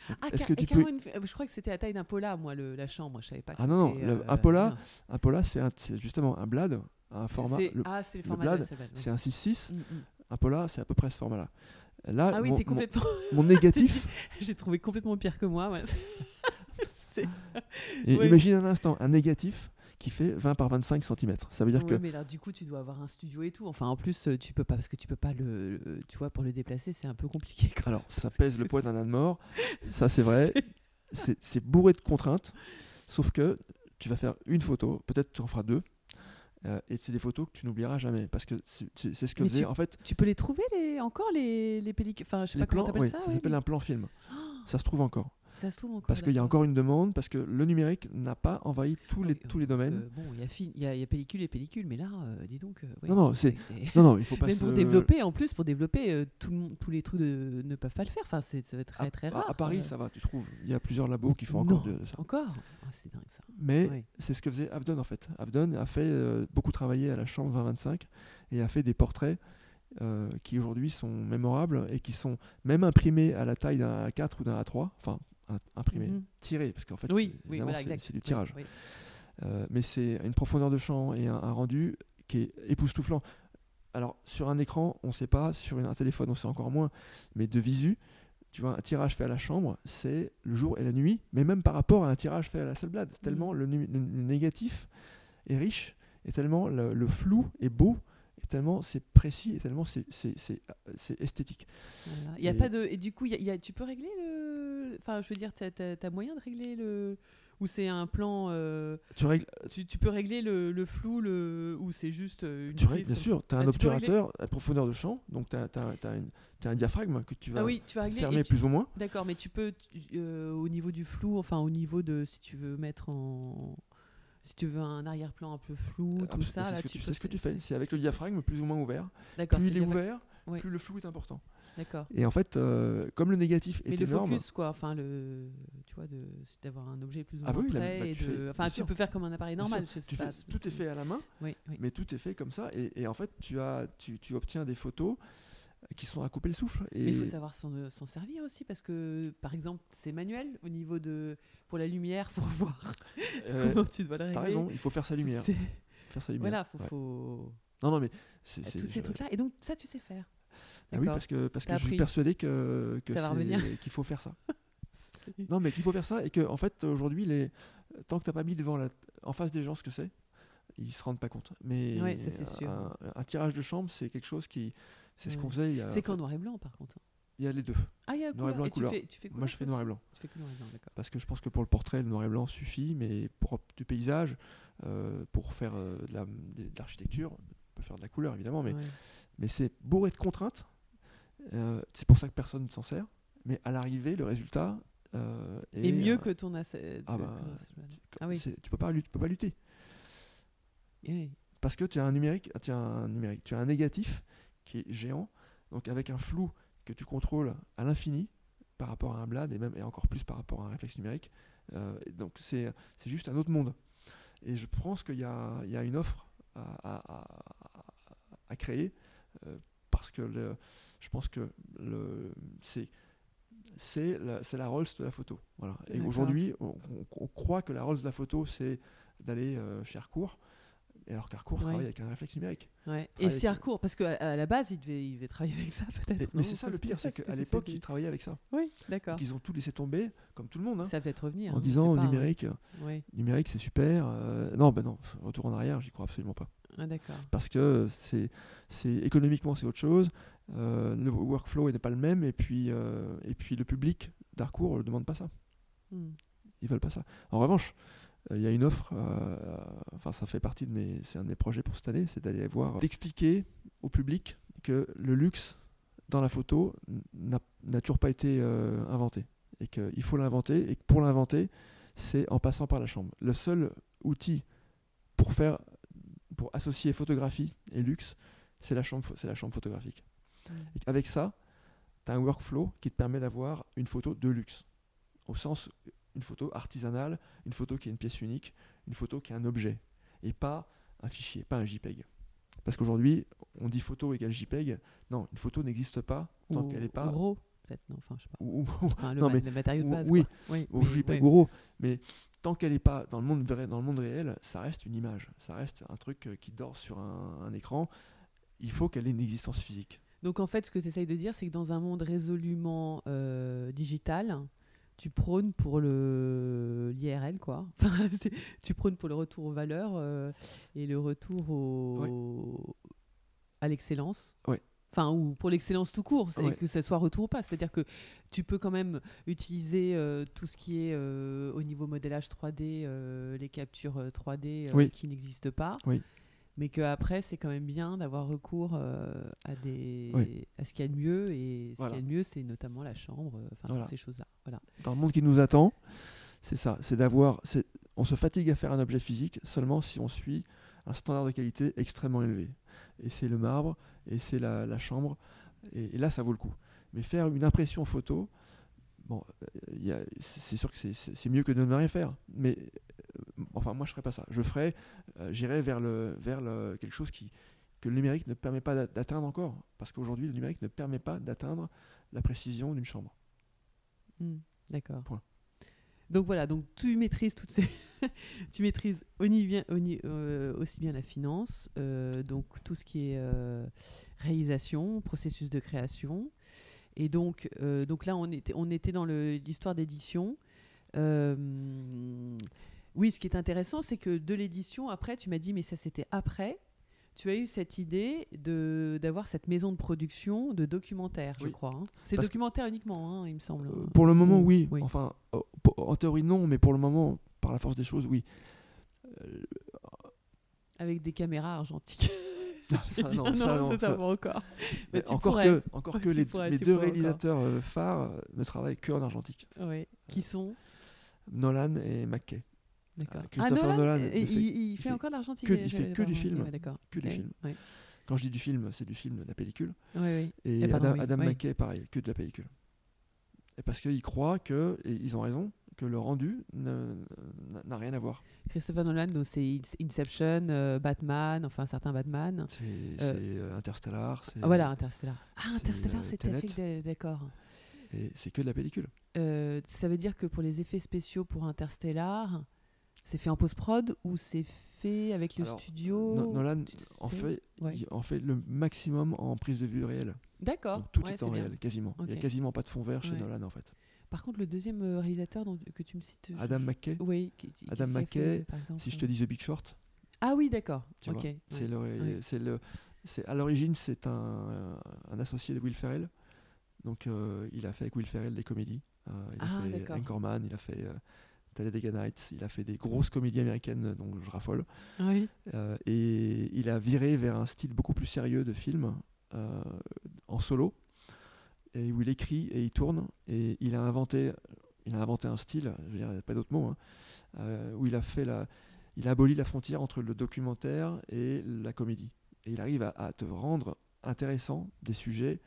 Donc, Ah, Est-ce car- que et tu peux... une Je crois que c'était la taille d'un Pola, moi, le- la chambre. Je savais pas. que Ah non, non, le- euh, un Pola, non. Un Pola, c'est un- c'est justement un blad, un format. C'est- le- Ah, c'est le format blad, de c'est. C'est un 6.6. Mm, mm. Un Pola, c'est à peu près ce format-là. Là, Ah oui, mon, complètement. mon négatif, J'ai trouvé complètement pire que moi. ouais. Et imagine un instant, un négatif qui fait 20 par 25 cm. Ça veut dire Ouais, que mais là, du coup, tu dois avoir un studio et tout. Enfin, en plus, euh, tu peux pas parce que tu peux pas le, le- tu vois, pour le déplacer, c'est un peu compliqué. Alors, ça pèse le poids d'un âne mort, ça c'est vrai, c'est bourré de contraintes, sauf que tu vas faire une photo, peut-être tu en feras deux, euh, et c'est des photos que tu n'oublieras jamais, parce que c'est ce que Mais faisait, tu- en fait, Tu peux les trouver les encore les, les pellicules. Enfin, je sais les pas comment plans, t'appelles oui, ça. ça s'appelle un plan film, ça se trouve encore, Ça se trouve encore. parce qu'il y a encore une demande, parce que le numérique n'a pas envahi tous les, Oui, tous les parce domaines. que, bon, il y a fi- y, a, il y a pellicule et pellicule, mais là, euh, dis donc. euh, Non, non, c'est- Non, non, il faut pas Même pour développer, en plus, pour développer, euh, tout tous les trucs de- ne peuvent pas le faire. Enfin, c'est ça va être très, à, très à- rare. à Paris, euh. ça va, tu trouves, il y a plusieurs labos qui font encore Non, de, ça. Encore Ah, C'est dingue ça. Mais Ouais. c'est ce que faisait Avdon en fait. Avdon a fait euh, beaucoup travaillé à la chambre 2025 et a fait des portraits euh, qui aujourd'hui sont mémorables et qui sont même imprimés à la taille d'un A4 ou d'un A3, enfin un- imprimés, Mhm. tirés parce qu'en fait Oui, c'est- oui, voilà, du tirage. oui. Euh, mais c'est une profondeur de champ et un, un rendu qui est époustouflant. Alors sur un écran, on ne sait pas, sur un téléphone, on sait encore moins, mais de visu, tu vois, un tirage fait à la chambre, c'est le jour et la nuit, mais même par rapport à un tirage fait à la Hasselblad, tellement le, nu- le- le négatif est riche, et tellement le, le flou est beau, tellement c'est précis, et tellement c'est- c'est esthétique. Voilà. Il y a Et- pas de et du coup y a- y a- tu peux régler le enfin je veux dire t'as as, moyen de régler le ou c'est un plan euh, Tu règles, tu, tu peux régler le, le flou le ou c'est juste euh, une tu règles bien sûr, tu as Ah, un tu régler obturateur à profondeur de champ, donc tu as, un diaphragme que tu vas ah oui tu vas régler et fermer tu- plus ou moins. d'accord mais tu peux tu- euh, au niveau du flou enfin au niveau de si tu veux mettre en si tu veux un arrière-plan un peu flou Ah, tout ça c'est là ce que tu ce que tu fais. C'est avec le diaphragme plus ou moins ouvert. d'accord Plus il est ouvert, Oui. plus le flou est important. d'accord Et en fait, euh, comme le négatif mais est le énorme, focus quoi enfin le tu vois de c'est d'avoir un objet plus ou Ah moins oui, la- près bah, et tu de- fais- enfin tu peux faire comme un appareil normal je sais tu pas, fais, tout est fait à la main, oui, oui. mais tout est fait comme ça. Et, et en fait, tu, as, tu, tu obtiens des photos qui sont à couper le souffle. Et Mais il faut savoir s'en euh, s'en servir aussi parce que, par exemple, c'est manuel au niveau de pour la lumière pour voir euh, comment tu dois le régler. T'as raison, il faut faire sa lumière. C'est- Faire sa lumière. Voilà, faut, Ouais. faut... Non, non, mais c'est. tous ces trucs-là. Et donc ça, tu sais faire. Ah oui, parce que, parce que je suis persuadé que, qu'il faut faire ça. Non, mais qu'il faut faire ça et que, en fait, aujourd'hui, les... tant que t'as pas mis devant la... en face des gens ce que c'est, ils se rendent pas compte. Mais Ouais, ça, c'est sûr. un, un tirage de chambre, c'est quelque chose qui. C'est ce qu'on faisait il y a. C'est qu'en noir et blanc, par contre? Il y a les deux. Ah, il y a Noir et blanc et tu couleur. fais, tu fais Moi, je fais noir et blanc. Tu fais que noir et blanc, d'accord. Parce que je pense que pour le portrait, le noir et blanc suffit, mais pour du paysage, euh, pour faire euh, de la- de l'architecture, on peut faire de la couleur évidemment, mais, Ouais. mais c'est bourré de contraintes. Euh, c'est pour ça que personne ne s'en sert. Mais à l'arrivée, le résultat est Et mieux que ton asset. ah bah, que- Ah oui. tu peux pas lutter, tu peux pas lutter Oui. parce que tu as un numérique, tu as un numérique, tu as un négatif qui est géant, donc avec un flou que tu contrôles à l'infini par rapport à un blad et même et encore plus par rapport à un réflexe numérique. Euh, donc c'est juste un autre monde. Et je pense qu'il y y a une offre à, à- créer euh, parce que le- je pense que c'est c'est la, Rolls de la photo. Voilà. Et aujourd'hui, on, on- on croit que la Rolls de la photo, c'est d'aller euh, chez Harcourt. Et alors qu'Harcourt Ouais. travaille avec un réflexe numérique. Ouais. Et si avec- Harcourt, parce qu'à à la base, il devait, il devait travailler avec ça, peut-être. Mais c'est ça le pire, c'est qu'à l'époque, ils travaillaient avec ça. Oui, d'accord. Ils ont tout laissé tomber, comme tout le monde, hein, Ça va peut-être revenir. en hein, disant pas, hein. numérique, Ouais. numérique c'est super. euh, non, ben non, retour en arrière, j'y crois absolument pas. Ah, d'accord. Parce que c'est, c'est économiquement c'est autre chose, euh, le workflow n'est pas le même, et puis, euh, et puis le public d'Harcourt ne demande pas ça. Hmm. Ils veulent pas ça. En revanche, euh, il y a une offre, euh, enfin ça fait partie de mes, c'est un de mes projets pour cette année, c'est d'aller voir, d'expliquer au public que le luxe dans la photo n'a, toujours pas été euh, inventé et qu'il faut l'inventer et que pour l'inventer, c'est en passant par la chambre. Le seul outil pour faire, pour associer photographie et luxe, c'est la chambre, c'est la chambre photographique. Et avec ça, tu as un workflow qui te permet d'avoir une photo de luxe. Au sens, une photo artisanale, une photo qui est une pièce unique, une photo qui est un objet, et pas un fichier, pas un JPEG. Parce qu'aujourd'hui, on dit photo égale JPEG. Non, une photo n'existe pas tant Ou- qu'elle n'est ou pas. RAW, peut-être, non, enfin, je sais pas. Ou, ou- Enfin, le, Non, ma- mais- le matériau de ou- base. oui, oui, ou mais- JPEG ou RAW. Mais tant qu'elle n'est pas dans le, monde vrai, dans le monde réel, ça reste une image. Ça reste un truc euh, qui dort sur un, un écran. Il faut qu'elle ait une existence physique. Donc en fait, ce que tu essayes de dire, c'est que dans un monde résolument euh, digital, tu prônes pour le l'IRL, quoi. Enfin, tu prônes pour le retour aux valeurs euh, et le retour au... à l'excellence. Ouais. Enfin, ou pour l'excellence tout court, que ça soit retour ou pas. C'est-à-dire que tu peux quand même utiliser euh, tout ce qui est euh, au niveau modélage 3D, euh, les captures euh, 3D euh, Oui. qui n'existent pas. Oui. Mais qu'après, c'est quand même bien d'avoir recours euh, à, des, Oui. à ce qu'il y a de mieux. Et ce Voilà. qu'il y a de mieux, c'est notamment la chambre, euh, enfin Voilà. toutes ces choses-là. Voilà. dans le monde qui nous attend, c'est ça, c'est d'avoir, on se fatigue à faire un objet physique seulement si on suit un standard de qualité extrêmement élevé. Et c'est le marbre, et c'est la, la chambre, et, et là ça vaut le coup. Mais faire une impression photo, bon, euh, c'est sûr que c'est- mieux que de ne rien faire. Mais euh, enfin, moi je ferais pas ça. Je ferais, euh, j'irais vers le, vers le, quelque chose qui que le numérique ne permet pas d'a- d'atteindre encore, parce qu'aujourd'hui le numérique ne permet pas d'atteindre la précision d'une chambre. Hmm, D'accord. Point. Donc voilà, donc tu maîtrises toutes ces. tu maîtrises aussi bien, aussi, euh, aussi bien la finance, euh, donc tout ce qui est euh, réalisation, processus de création. Et donc, euh, donc là, on était, on était dans l'histoire d'édition. Euh, oui, ce qui est intéressant, c'est que de l'édition, après, tu m'as dit, mais ça c'était après. Tu as eu cette idée d'avoir cette maison de production de documentaires, je crois. hein. C'est documentaire uniquement, hein, il me semble. Euh, Pour le moment, Ou- oui. oui. Enfin, en théorie, non, mais pour le moment, par la force des choses, oui. Avec des caméras argentiques. J'ai dit, non, ah ça, non, ça, encore. Mais encore pourrais. que, encore que les, pourrais, les tu deux encore. réalisateurs euh, phares euh, ne travaillent que en argentique. Ouais. Qui sont? Nolan et McKay. D'accord. Ah, Christopher Nolan, et- il fait- il, il il fait fait encore de l'argentique. que- euh, il fait j'avais que du film. Que du film. Quand je dis du film, c'est du film, de la pellicule. Et Eh, Adam, oui, Adam oui. McKay, pareil, que de la pellicule. Et parce qu'ils croient que, et ils ont raison, que le rendu n'a rien à voir. Christopher Nolan, c'est In- Inception, euh, Batman, enfin certains Batman. C'est Euh, euh, Interstellar, Ah, voilà, Interstellar. Ah, c'est, Interstellar, c'était d'accord. et c'est que de la pellicule. Euh, ça veut dire que pour les effets spéciaux pour Interstellar, c'est fait en post-prod ou c'est fait avec le Alors, studio No- Nolan en fait, Ouais. il en fait le maximum en prise de vue réelle. D'accord. Tout ouais, est en réel, quasiment. Il n'y a quasiment pas de fond vert chez Ouais. Nolan en fait. Par contre, le deuxième euh, réalisateur dont- que tu me cites. Adam je- McKay, Oui, qui- qui- Adam McKay, fait, par exemple si je te dis The Big Short, Ah oui, d'accord. tu Ok. vois, c'est ouais. le, à l'origine c'est un, un associé de Will Ferrell. Donc euh, il a fait avec Will Ferrell des comédies. Euh, il Ah, a fait. Anchorman, il a fait euh, Talladega Nights, il a fait des grosses comédies américaines dont je raffole. Oui. Euh, et il a viré vers un style beaucoup plus sérieux de film euh, en solo et où il écrit et il tourne et il a inventé il a inventé un style je veux dire il a pas d'autre mot hein, euh, où il a fait la il a aboli la frontière entre le documentaire et la comédie et il arrive à, à te rendre intéressant des sujets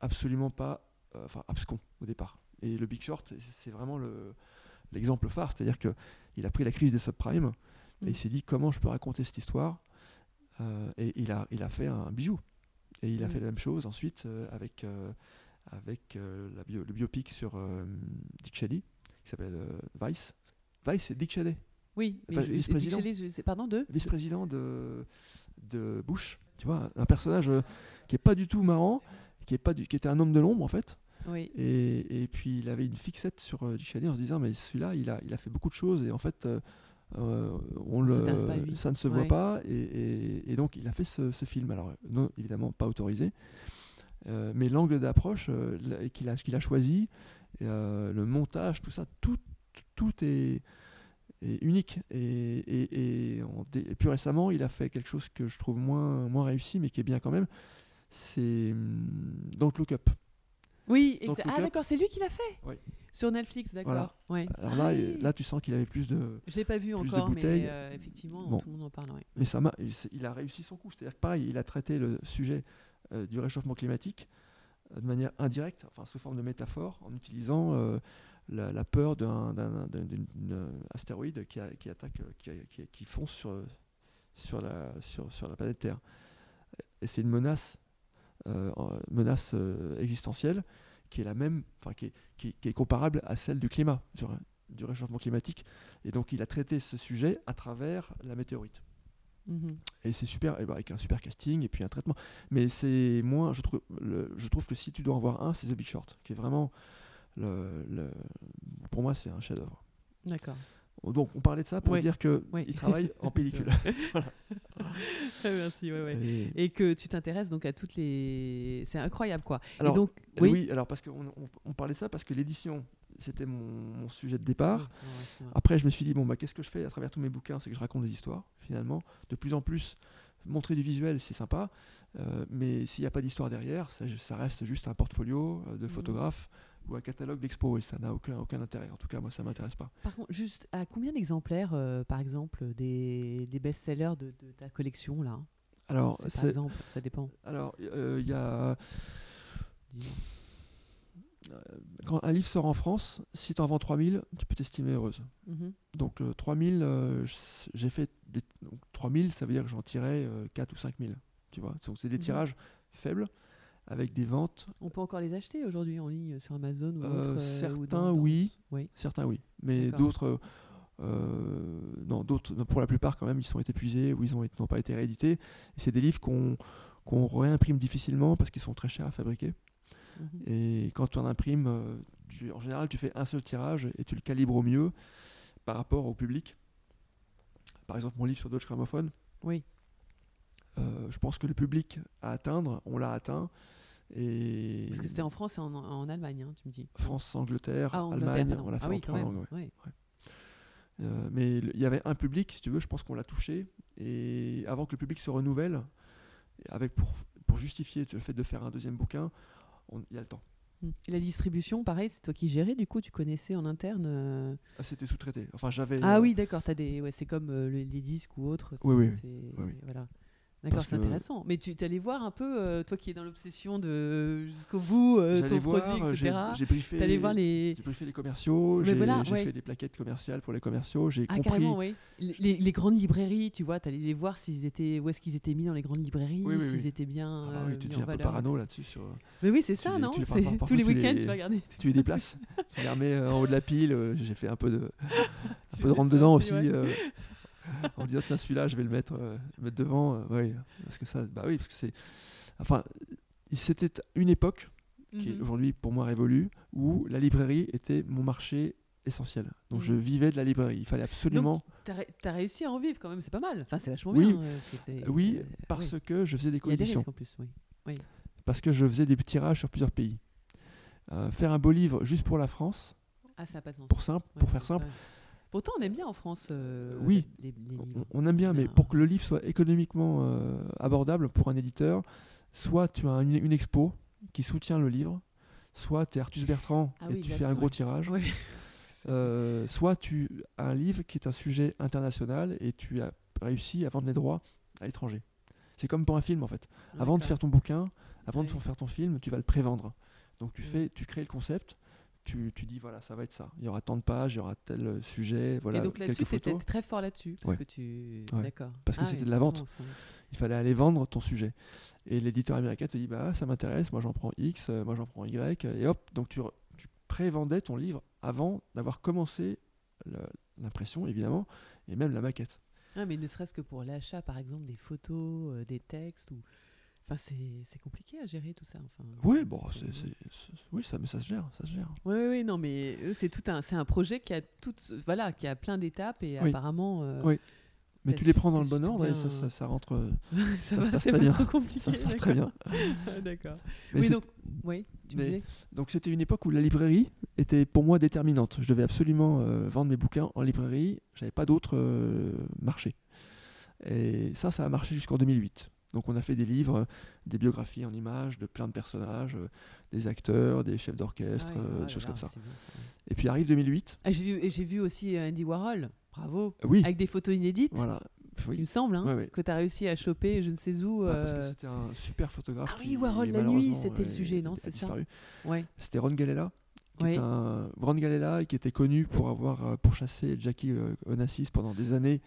absolument pas euh, enfin abscons au départ et le Big Short c'est- vraiment le l'exemple phare c'est à dire que il a pris la crise des subprimes et Mm. il s'est dit comment je peux raconter cette histoire Euh, et il a, il a fait un bijou et il a Mm. fait la même chose ensuite avec, avec euh, la bio- le biopic sur euh, Dick Cheney qui s'appelle euh, Vice Vice c'est Dick Cheney Oui, Enfin, vice-président. Pardon, de vice-président de, de Bush. Tu vois, un personnage qui est pas du tout marrant, qui, est pas du, qui était un homme de l'ombre en fait. Oui. Et, et puis il avait une fixette sur euh, Dick Cheney en se disant mais celui-là il a, il a fait beaucoup de choses et en fait euh, on le, ça ne se Ouais. voit pas et, et- et donc il a fait ce, ce film. Alors non évidemment pas autorisé, euh, mais l'angle d'approche euh, qu'il a, qu'il a choisi, euh, le montage, tout ça, tout, tout est, est unique. Et, et, et en dé- et plus récemment il a fait quelque chose que je trouve moins, moins réussi mais qui est bien quand même. C'est hum, Don't Look Up. Oui, ah d'accord, c'est lui qui l'a fait Oui. Sur Netflix, d'accord. Voilà. Ouais. Alors Ah là, oui. là, tu sens qu'il avait plus de. Je l'ai pas vu encore, mais effectivement, Bon. tout le monde en parle. ouais. Mais ça il, a réussi son coup. C'est-à-dire que pareil, il a traité le sujet du réchauffement climatique euh, de manière indirecte, enfin sous forme de métaphore, en utilisant euh, la, peur d'un euh, astéroïde qui, attaque, euh, qui, fonce sur, euh, la, planète Terre. Et c'est une menace, euh, en- menace euh, existentielle qui est la même, enfin qui est, comparable à celle du climat, du réchauffement climatique. Et donc il a traité ce sujet à travers la météorite. Mhm. Et c'est super, et bah, avec un super casting et puis un traitement. Mais c'est moins, je trouve, le- je trouve que si tu dois en voir un, c'est The Big Short, qui est vraiment, le, le- pour moi, c'est un chef-d'œuvre. D'accord. Donc on parlait de ça pour Ouais, dire que ouais. il travaille en pellicule. Merci, ouais, ouais. Et- Et que tu t'intéresses donc à toutes les. C'est incroyable, quoi. alors, et donc, oui. oui. alors parce qu'on on, on parlait de ça parce que l'édition, c'était mon, mon sujet de départ. Après, je me suis dit, bon, bah, qu'est-ce que je fais à travers tous mes bouquins? C'est que je raconte des histoires, finalement. De plus en plus, montrer du visuel, c'est sympa. euh, mais s'il n'y a pas d'histoire derrière, ça, ça reste juste un portfolio euh, de Mhm. Ou un catalogue d'expo. Et ça n'a aucun, aucun intérêt. En tout cas, moi, ça ne m'intéresse pas. Par contre, juste à combien d'exemplaires, euh, par exemple, des, des best-sellers de, de ta collection, là? Alors, par exemple, ça dépend. alors, euh, il y a. dis-moi. Quand un livre sort en France, si tu en vends 3000, tu peux t'estimer heureuse. Mhm. Donc, euh, 3000, euh, j- j'ai fait. Des, donc, 3000, ça veut dire que j'en tirais euh, 4 ou 5000. Tu vois Donc, c'est des Mhm. tirages faibles avec des ventes On peut encore les acheter aujourd'hui en ligne sur Amazon ou Euh, autre, euh, ou certains, oui. Oui. Certains, oui. Mais d'autres, euh, euh, non, d'autres, pour la plupart, quand même, ils sont épuisés ou ils n'ont pas été réédités. C'est des livres qu'on réimprime difficilement parce qu'ils sont très chers à fabriquer. Mhm. Et quand tu en imprimes, euh, tu- en général, tu fais un seul tirage et tu le calibres au mieux par rapport au public. Par exemple, mon livre sur Deutsche Grammophon, Oui. euh, je pense que le public à atteindre, on l'a atteint. Et Parce que c'était en France et en, en Allemagne, hein, tu me dis. France, Angleterre, Ah, Angleterre, Allemagne, on l'a fait ah en oui, trois quand même. langues. ouais. ouais. Euh, mais il y avait un public, si tu veux, je pense qu'on l'a touché. Et avant que le public se renouvelle, avec pour, pour justifier le fait de faire un deuxième bouquin, il y a le temps. Mm. Et la distribution, pareil, c'est toi qui gérais, du coup, tu connaissais en interne euh, Ah, C'était sous-traité. Enfin, j'avais. Ah euh, oui, d'accord, des... ouais, c'est comme euh, les, disques ou autres. Oui, oui, oui, oui. Voilà. D'accord, c'est que- intéressant. Mais tu allais voir un peu, euh, toi qui es dans l'obsession de jusqu'au bout, euh, ton voir, produit, j'ai etc. j'ai briefé, T'allais voir les... briefé les commerciaux, Mais j'ai voilà, j'ai ouais. fait des plaquettes commerciales pour les commerciaux, j'ai Ah, compris. carrément, oui. Les, les- les grandes librairies, tu vois, t'allais les voir s'ils étaient, où est-ce qu'ils étaient mis dans les grandes librairies, Oui, oui, s'ils oui. étaient bien. Ah bah euh, oui, tu deviens en un peu valeur. parano là-dessus. Sur... Mais oui, c'est ça, les- non tu les- C'est- par- par- Tous les tu week-ends, les- tu vas regarder. tu les déplaces, tu les remets euh, en haut de la pile. euh, j'ai fait un peu de, Tu peu rentre dedans aussi, en disant tiens celui-là je vais le mettre, euh, le mettre devant. euh, ouais, parce que ça, bah oui, parce que c'est. Enfin, c'était une époque qui est Mhm. aujourd'hui pour moi révolue où la librairie était mon marché essentiel. Donc je Mhm. vivais de la librairie. Il fallait absolument. T'as ré- t'as réussi à en vivre quand même, c'est pas mal. Enfin, c'est vachement Oui. bien. euh, parce que c'est- oui, euh, parce oui. que je faisais des risques en plus, oui. Parce que je faisais des tirages sur plusieurs pays. Faire un beau livre juste pour la France, Ah, ça n'a pas de sens. pour, simple, Ouais, pour faire simple, vrai. Pourtant, on aime bien en France euh, Oui. les, livres. on aime bien, mais pour que le livre soit économiquement euh, abordable pour un éditeur, soit tu as un- une, expo qui soutient le livre, soit tu es Artus Bertrand Ah et oui, tu fais un gros tirage, euh, soit tu as un livre qui est un sujet international et tu as réussi à vendre les droits à l'étranger. C'est comme pour un film en fait. Avant de faire ton bouquin, avant de faire ton film, tu vas le prévendre. Donc tu Ouais. fais, tu crées le concept, tu, tu dis voilà ça va être ça. Il y aura tant de pages, il y aura tel euh, sujet, voilà Et donc là-dessus, tu photos. très fort là-dessus. Parce Ouais. que tu. Ouais. D'accord. Parce que Ah c'était oui, de la vente. Il fallait aller vendre ton sujet. Et l'éditeur américain te dit bah ça m'intéresse, moi j'en prends X, euh, moi j'en prends Y, et hop, donc tu, tu pré-vendais ton livre avant d'avoir commencé l'impression évidemment, et même la maquette. Ah, mais ne serait-ce que pour l'achat, par exemple, des photos, euh, des textes, ou... enfin, c'est compliqué à gérer tout ça. Enfin, Oui, bon, oui, ça, mais ça se gère, ça se gère. Oui, oui, oui, non, mais eux, c'est tout un, c'est un projet qui a tout, voilà, qui a plein d'étapes et Oui. apparemment, euh, Oui. Mais T'as tu les prends dans le bon ordre et ça, ça, euh, ça rentre, euh, ça, ça se passe très bien. compliqué. ça se passe très bien. d'accord. d'accord. Oui, donc, oui, tu mais- disais. Donc c'était une époque où la librairie était pour moi déterminante. Je devais absolument euh, vendre mes bouquins en librairie. J'avais pas d'autre euh, marché. Et ça, ça a marché jusqu'en 2008. Donc on a fait des livres, des biographies en images de plein de personnages, euh, des acteurs, des chefs d'orchestre, Ah euh, des choses là, comme ça. bien. Et puis arrive 2008. Ah, j'ai vu, j'ai vu aussi euh, Andy Warhol, bravo, Oui, avec des photos inédites, voilà. il me semble, hein, Ouais, ouais. que tu as réussi à choper je ne sais où. Parce que c'était un super photographe. Ah oui, Warhol, la nuit, c'était le sujet, non, c'est ça ouais. C'était Ron Galella, qui Oui. est un Ron Galella qui était connu pour avoir pourchassé Jackie Onassis pendant des années,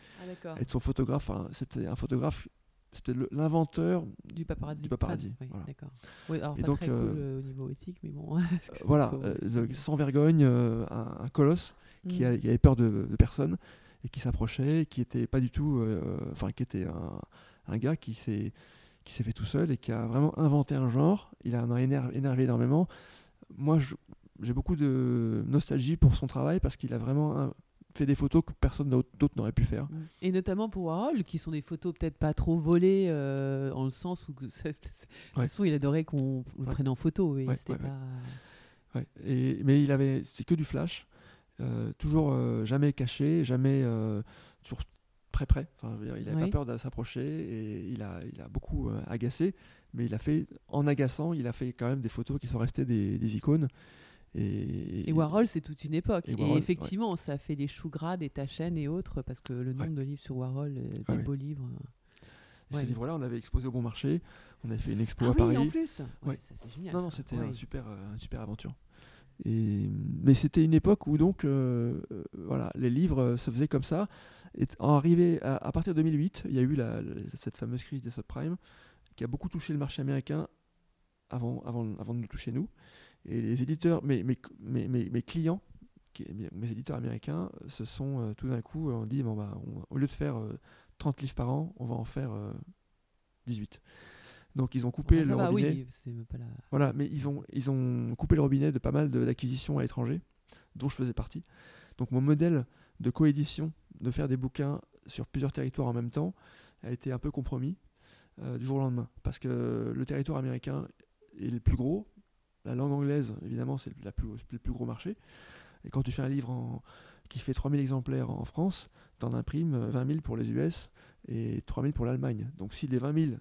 Ah, être son photographe. C'était un photographe, c'était l'inventeur. Du paparazzi. Du paparazzi, Oui, voilà. d'accord. Oui, alors Et pas donc, très cool euh, euh, au niveau éthique, mais bon. voilà, euh, de- sans vergogne, euh, un, un colosse qui, Mm. a- qui avait peur de, de personne et qui s'approchait, qui était pas du tout, enfin qui était un, un gars qui s'est qui s'est fait tout seul et qui a vraiment inventé un genre. Il en a éner- énervé énormément. Moi, j'ai beaucoup de nostalgie pour son travail parce qu'il a vraiment fait des photos que personne d'autre n'aurait pu faire. Et notamment pour Warhol, qui sont des photos peut-être pas trop volées, euh, en le sens où, que ça- de toute Ouais. façon, il adorait qu'on le prenne en photo. Et Ouais, pas. Et, mais il avait, c'est que du flash, euh, toujours euh, jamais caché, jamais toujours très près. Enfin, je veux dire, il n'avait pas peur de s'approcher et il a, il a beaucoup agacé, mais il a fait, en agaçant, il a fait quand même des photos qui sont restées des, des icônes. Et, Et Warhol, c'est toute une époque. Et effectivement, ça fait des choux gras, des Tachènes et autres, parce que le nombre Ouais. de livres sur Warhol, euh, des Ah beaux livres. et ces livres-là, on avait exposé au bon marché, on avait fait une expo Ah à oui, Paris. en plus Ouais, ça, c'est génial. Non, non, c'était Ouais. un super, euh, une super aventure. Et, mais c'était une époque où donc, euh, euh, voilà, les livres euh, se faisaient comme ça. Et en arrivé à, à partir de 2008, il y a eu la- la- cette fameuse crise des subprimes qui a beaucoup touché le marché américain avant, avant, avant de nous toucher nous. Et les éditeurs, mes, mes, mes, mes- mes clients, mes, éditeurs américains, se sont euh, tout d'un coup, euh, on dit, bon, bah, on- au lieu de faire euh, 30 livres par an, on va en faire euh, 18. Donc ils ont coupé ça le va, robinet. oui, c'était même pas la... Voilà, mais ils ont, ils ont coupé le robinet de pas mal d'acquisitions à l'étranger, dont je faisais partie. Donc mon modèle de coédition, de faire des bouquins sur plusieurs territoires en même temps, a été un peu compromis euh, du jour au lendemain. Parce que le territoire américain est le plus gros. La langue anglaise, évidemment, c'est le plus gros marché. Et quand tu fais un livre qui fait 3000 exemplaires en France, tu en imprimes 20 000 pour les US et 3000 pour l'Allemagne. Donc si les 20 000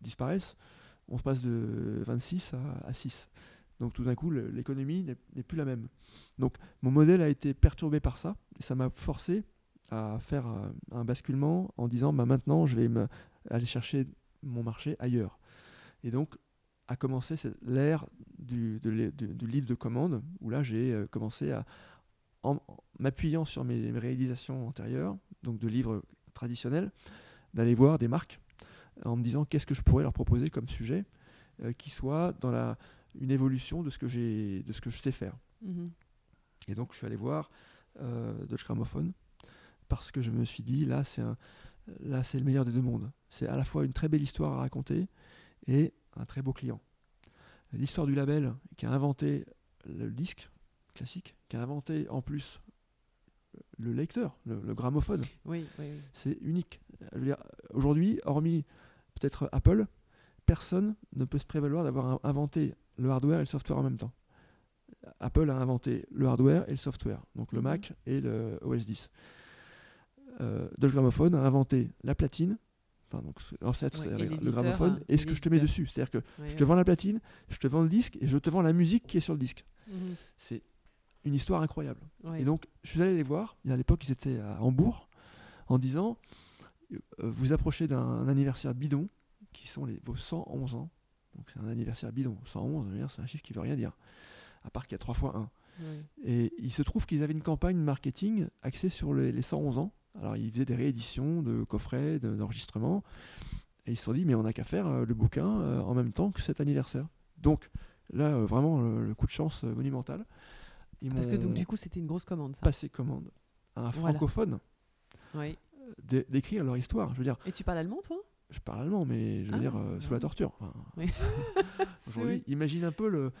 disparaissent, on se passe de 26 à, à 6. Donc tout d'un coup, l'économie n'est plus la même. Donc mon modèle a été perturbé par ça, et ça m'a forcé à faire euh, un basculement en disant bah, maintenant je vais aller chercher mon marché ailleurs. Et donc a commencé l'ère du, livre de commande, où là j'ai euh, commencé à, en, m'appuyant sur mes, mes réalisations antérieures, donc de livres traditionnels, d'aller voir des marques en me disant qu'est-ce que je pourrais leur proposer comme sujet euh, qui soit dans la, une évolution de ce que j'ai de ce que je sais faire. Mhm. Et donc je suis allé voir euh, Gramophone parce que je me suis dit là c'est un là c'est le meilleur des deux mondes. C'est à la fois une très belle histoire à raconter et un très beau client. L'histoire du label qui a inventé le disque classique, qui a inventé en plus le lecteur, le, le gramophone, Oui, oui, oui. c'est unique. Aujourd'hui, hormis peut-être Apple, personne ne peut se prévaloir d'avoir in- inventé le hardware et le software en même temps. Apple a inventé le hardware et le software, donc le Mhm. Mac et le OS 10. Euh, Dodge Gramophone a inventé la platine, enfin donc l'ancêtre, Ouais, et le- gramophone, hein, et ce et que je te mets dessus? C'est-à-dire que Ouais, je te vends la platine, je te vends le disque et je te vends la musique qui est sur le disque. Mhm. C'est une histoire incroyable. Et donc, je suis allé les voir. Et à l'époque, ils étaient à Hambourg, en disant euh, Vous approchez d'un anniversaire bidon, qui sont les, vos 111 ans. Donc, c'est un anniversaire bidon. 111, je veux dire, c'est un chiffre qui veut rien dire, à part qu'il y a 3 fois 1. Ouais. Et il se trouve qu'ils avaient une campagne marketing axée sur les, les 111 ans. Alors, ils faisaient des rééditions de coffrets, de- d'enregistrements. et ils se sont dit Mais on n'a qu'à faire euh, le bouquin euh, en même temps que cet anniversaire. Donc, là, euh, vraiment, le, le coup de chance monumental. Ils Parce que donc du coup c'était une grosse commande ça. passé commande. à un Voilà. francophone Oui. d'écrire leur histoire. Je veux dire, Et tu parles allemand, toi? Je parle allemand, mais je veux Ah, dire euh, sous la torture. Enfin, Oui. Aujourd'hui, C'est- imagine un peu le,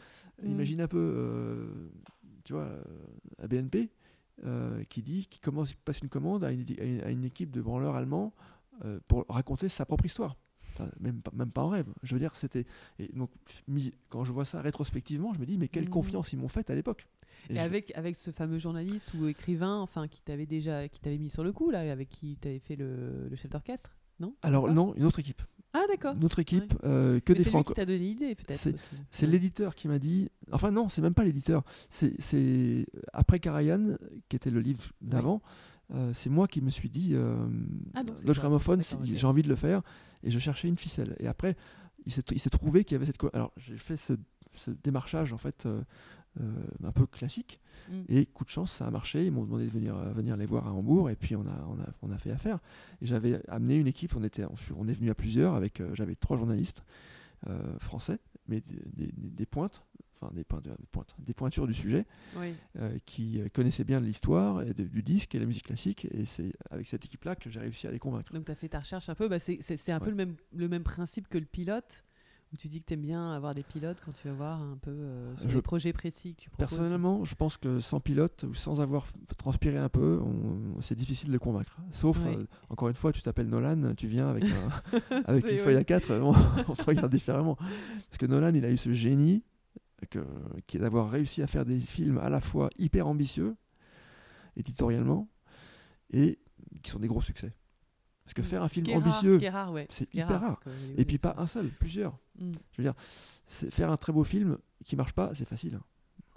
Mm. imagine un peu, euh, tu vois, à BNP euh, qui dit, qui commence, qui passe une commande à une, à équipe de branleurs allemands euh, pour raconter sa propre histoire. Enfin, même, pas, même pas en rêve. Je veux dire, c'était. Donc, quand je vois ça rétrospectivement, je me dis, mais quelle Mhm. confiance ils m'ont faite à l'époque. Et, je- avec, avec ce fameux journaliste ou écrivain, enfin, qui t'avait déjà, qui t'avait mis sur le coup, là, avec qui t'avais fait le, le chef d'orchestre, non? Alors, non, une autre équipe. Ah, d'accord. Une autre équipe, euh, que Mais des franco. donné l'idée, peut-être. C'est- l'éditeur qui m'a dit. Enfin, non, c'est même pas l'éditeur. C'est c'est- après Karajan, qui était le livre d'avant. euh, c'est moi qui me suis dit, euh, Ah, donc toi. Gramophone, j'ai envie de le faire, et je cherchais une ficelle. Et après, il s'est trouvé qu'il y avait cette. Alors, j'ai fait ce, ce démarchage, en fait, euh, un peu classique, Mm. et coup de chance, ça a marché. Ils m'ont demandé de venir, euh, venir les voir à Hambourg, et puis on a, on a, on a fait affaire. Et j'avais amené une équipe, on, était, on, on est venu à plusieurs, avec euh, j'avais trois journalistes français, mais des, des- pointes, enfin des, pointes, des pointes, des pointures du sujet, Oui. qui connaissaient bien l'histoire et de- du disque et la musique classique. Et c'est avec cette équipe-là que j'ai réussi à les convaincre. Donc, tu as fait ta recherche un peu. Bah, c'est c'est- c'est un peu le même, le même principe que le pilote, où tu dis que tu aimes bien avoir des pilotes quand tu vas voir un peu euh, sur Je- les projets précis que tu proposes? Personnellement, je pense que sans pilote ou sans avoir transpiré un peu, c'est difficile de convaincre. Sauf, Ouais. euh, encore une fois, tu t'appelles Nolan, tu viens avec, un- avec C'est une feuille à 4, on, on te regarde différemment. Parce que Nolan, il a eu ce génie que- qui est d'avoir réussi à faire des films à la fois hyper ambitieux, éditorialement, et qui sont des gros succès. Parce que faire un film ambitieux, ouais. c'est hyper rare. et puis pas un seul, plusieurs. Mm. Je veux dire, faire un très beau film qui marche pas, c'est facile.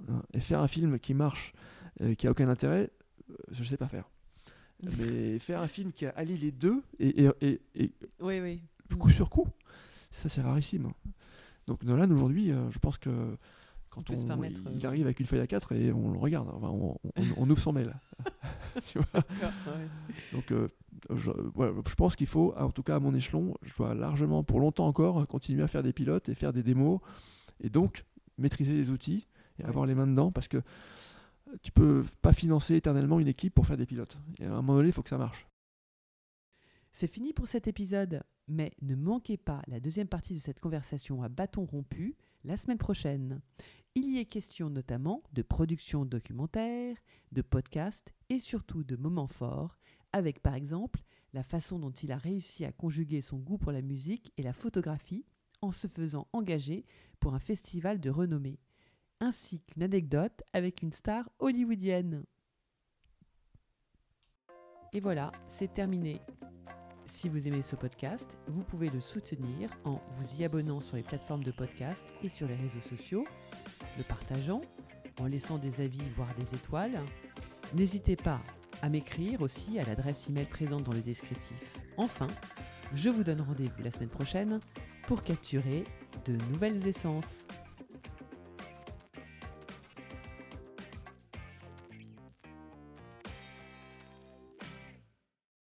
hein. Et faire un film qui marche, euh, qui a aucun intérêt, euh, je sais pas faire. Mais faire un film qui allie les deux et, et, et- et Oui, oui. Mm. coup sur coup, ça c'est rarissime. Donc Nolan aujourd'hui, euh, je pense que quand peut on, se permettre, il euh, arrive avec une feuille à 4 et on le regarde, enfin, on, on- on ouvre son mail. tu vois Ouais. donc, euh, je, pense qu'il faut, en tout cas à mon échelon, je dois largement, pour longtemps encore, continuer à faire des pilotes et faire des démos, et donc maîtriser les outils et Ouais. avoir les mains dedans, parce que tu peux pas financer éternellement une équipe pour faire des pilotes. Et à un moment donné, il faut que ça marche. C'est fini pour cet épisode, mais ne manquez pas la deuxième partie de cette conversation à bâton rompu la semaine prochaine. Il y est question notamment de production documentaire, de podcast et surtout de moments forts, avec par exemple la façon dont il a réussi à conjuguer son goût pour la musique et la photographie en se faisant engager pour un festival de renommée, ainsi qu'une anecdote avec une star hollywoodienne. Et voilà, c'est terminé. Si vous aimez ce podcast, vous pouvez le soutenir en vous y abonnant sur les plateformes de podcast et sur les réseaux sociaux, le partageant, en laissant des avis voire des étoiles. N'hésitez pas à m'écrire aussi à l'adresse email présente dans le descriptif. Enfin, je vous donne rendez-vous la semaine prochaine pour capturer de nouvelles essences.